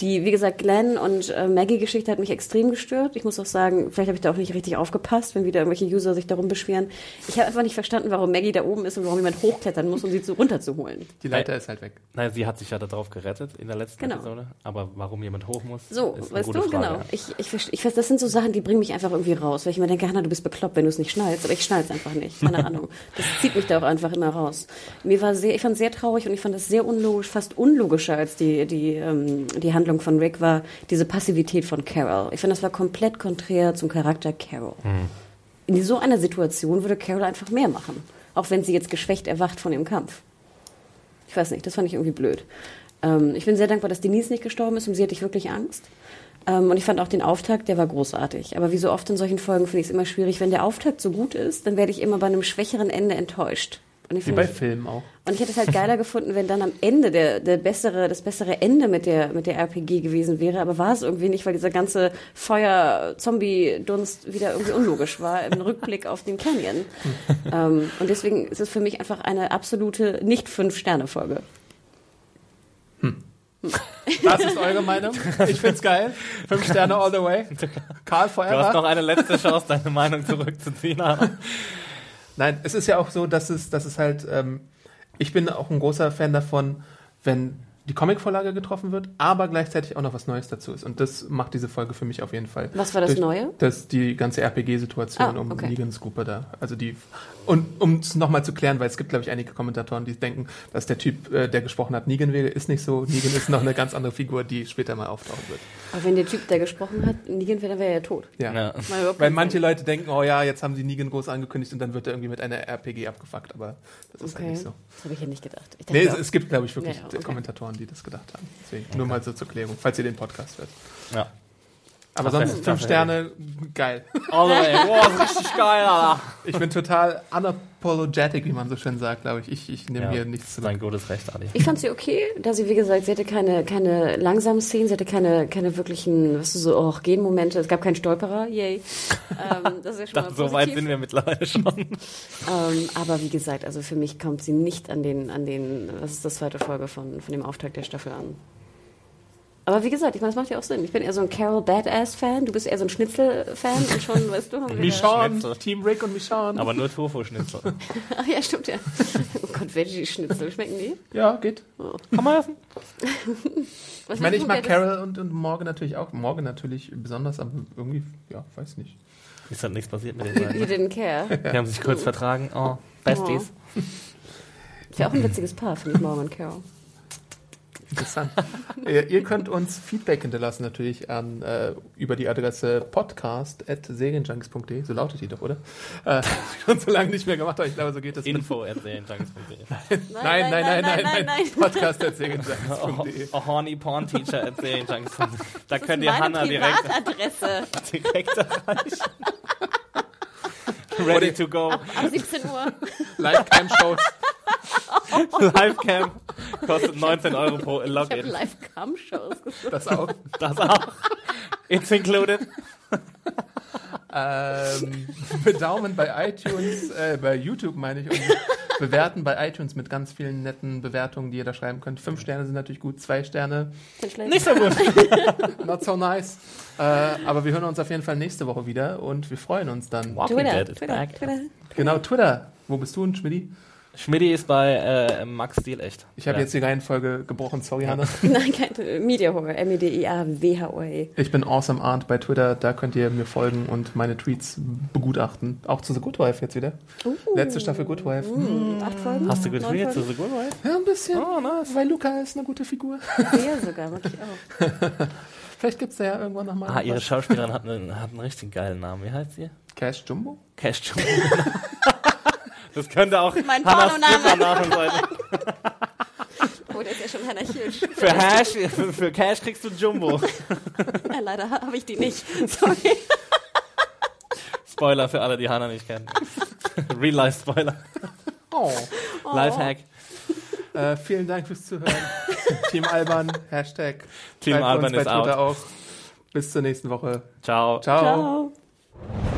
Die, wie gesagt, Glenn und äh, Maggie-Geschichte hat mich extrem gestört. Ich muss auch sagen, vielleicht habe ich da auch nicht richtig aufgepasst, wenn wieder irgendwelche User sich darum beschweren. Ich habe einfach nicht verstanden, warum Maggie da oben ist und warum jemand hochklettern muss, um sie zu runterzuholen. Die Leiter ist halt weg. Naja, sie hat sich ja darauf gerettet in der letzten Genau. Episode. Aber warum jemand hoch muss, So, ist eine weißt gute du, Frage. genau. Ich, ich, ich weiß, das sind so Sachen, die bringen mich einfach irgendwie raus, weil ich mir denke, Hanna, du bist bekloppt, wenn du es nicht schnallst, aber ich schnall's einfach nicht. Keine Ahnung. Das zieht mich da auch einfach immer raus. Mir war sehr, ich fand es sehr traurig und ich fand es sehr unlogisch, fast unlogischer als die, die, ähm, die Handlung von Rick war diese Passivität von Carol. Ich finde, das war komplett konträr zum Charakter Carol. In so einer Situation würde Carol einfach mehr machen. Auch wenn sie jetzt geschwächt erwacht von ihrem Kampf. Ich weiß nicht, das fand ich irgendwie blöd. Ähm, ich bin sehr dankbar, dass Denise nicht gestorben ist, um sie hatte ich wirklich Angst. Ähm, und ich fand auch den Auftakt, der war großartig. Aber wie so oft in solchen Folgen finde ich es immer schwierig, wenn der Auftakt so gut ist, dann werde ich immer bei einem schwächeren Ende enttäuscht. Und ich Wie finde bei es- Filmen auch. Und ich hätte es halt geiler gefunden, wenn dann am Ende der, der bessere, das bessere Ende mit der, mit der RPG gewesen wäre. Aber war es irgendwie nicht, weil dieser ganze Feuer-Zombie-Dunst wieder irgendwie unlogisch war im Rückblick auf den Canyon. ähm, und deswegen ist es für mich einfach eine absolute Nicht-Fünf-Sterne-Folge. Was ist eure Meinung? Ich find's geil. Fünf Sterne all the way. Karl Du hast noch forever. eine letzte Chance, deine Meinung zurückzuziehen. Nein, es ist ja auch so, dass es, dass es halt, ähm, ich bin auch ein großer Fan davon, wenn die Comicvorlage getroffen wird, aber gleichzeitig auch noch was Neues dazu ist. Und das macht diese Folge für mich auf jeden Fall. Was war das Durch- Neue? Das die ganze RPG-Situation Ah, um okay. Negans Gruppe da. Also die und um es nochmal zu klären, weil es gibt, glaube ich, einige Kommentatoren, die denken, dass der Typ, äh, der gesprochen hat, Negan wäre, ist nicht so. Negan ist noch eine ganz andere Figur, die später mal auftauchen wird. Aber wenn der Typ, der gesprochen hat, Negan wäre, dann wäre er ja tot. Ja. Ja. Weil manche. Leute denken, oh ja, jetzt haben sie Negan groß angekündigt und dann wird er irgendwie mit einer RPG abgefuckt, aber das ist halt Okay. nicht so. Das habe ich ja nicht gedacht. Ich Nee, dachte es, auch- es gibt, glaube ich, wirklich ja, okay. Kommentatoren, die das gedacht haben. Deswegen nur mal so zur Klärung, falls ihr den Podcast hört. Ja. Aber sonst fünf wär Sterne, geil. Also, ey, boah, ist richtig geil, Alter. Ich bin total unapologetic, wie man so schön sagt, glaube ich. Ich, ich nehme Ja, hier nichts das ist zurück. ein gutes Recht, Adi. Ich fand sie okay, da sie, wie gesagt, sie hatte keine, keine langsamen Szenen, sie hatte keine, keine wirklichen, was du so, oh, Genmomente, es gab keinen Stolperer, yay. ähm, das ist ja schon mal Das, so weit positiv. sind wir mittlerweile schon. Ähm, aber wie gesagt, also für mich kommt sie nicht an den, an den, was ist das zweite Folge von, von dem Auftakt der Staffel an. Aber wie gesagt, ich meine, das macht ja auch Sinn. Ich bin eher so ein Carol Badass-Fan, du bist eher so ein Schnitzel-Fan und schon, weißt du, haben wir da- Michonne, Schnitzel. Team Rick und Michonne. Aber nur Tofu-Schnitzel. Ach ja, stimmt ja. Oh Gott, Veggie-Schnitzel, schmecken die? Ja, geht. Kann man essen? Was Ich meine, ich mag? Carol und, und Morgan natürlich auch. Morgan natürlich besonders, aber irgendwie, ja, weiß nicht. Ist halt nichts passiert mit den You beiden. didn't care. Die haben sich kurz vertragen. Oh, Besties. Ist ja auch ein witziges Paar, finde ich, Morgan und Carol. Interessant. ihr, ihr könnt uns Feedback hinterlassen natürlich an, äh, über die Adresse podcast.serienjunkies.de. So lautet die doch, oder? Äh, schon so lange nicht mehr gemacht, aber ich glaube, so geht das. mit- Info at serienjunkies.de. Nein, nein, nein, nein, nein. Podcast.serienjunkies.de. A horny porn teacher at serienjunkies.de. Da Das könnt ihr Hannah direkt, Privatadresse. direkt erreichen. Ready to go. Ab 17 Uhr. Live-Cam-Shows. Livecam kostet 19 Euro pro Ich habe Login. Live-Cam-Shows gesucht. Das auch. Das auch. It's included. Ähm, mit Daumen bei iTunes, äh, bei YouTube meine ich, und bewerten bei iTunes mit ganz vielen netten Bewertungen, die ihr da schreiben könnt. Fünf Sterne sind natürlich gut, zwei Sterne, Nicht so gut. not so nice. Äh, aber wir hören uns auf jeden Fall nächste Woche wieder und wir freuen uns dann. Walking Twitter, Dead is Twitter, back. Twitter. Genau, Twitter. Wo bist du, Schmidti? Schmidti ist bei äh, Max Steel echt. Ich habe Ja. jetzt die Reihenfolge gebrochen, sorry, Hanna. Nein, kein Media Horror. M-E-D-I-A-W-H-O-A. Ich bin Awesome Arndt bei Twitter, da könnt ihr mir folgen und meine Tweets begutachten. Auch zu The Good Wife jetzt wieder. Letzte Staffel Good Wife. Hm. Acht Folgen? Hast du Neun getweetet zu Folgen? The Good Wife? Ja, ein bisschen. Oh, nice. Weil Luca ist eine gute Figur. Sehr sogar, mag ich auch. Vielleicht gibt's da ja irgendwann nochmal. Ah, ihre Schauspielerin hat einen, hat einen richtig geilen Namen. Wie heißt sie? Cash Jumbo? Cash Jumbo. Das könnte auch Mein Hannahs Pornoname. Sein. Oh, der ist ja schon Hannah Hirsch. Für, Hash, für, für Cash kriegst du Jumbo. Ja, leider habe ich die nicht. Sorry. Spoiler für alle, die Hannah nicht kennen. Real-Life-Spoiler. Oh. Lifehack. Äh, vielen Dank fürs Zuhören. Team Alban, Hashtag. Team Alban ist out. Twitter auch. Bis zur nächsten Woche. Ciao. Ciao. Ciao.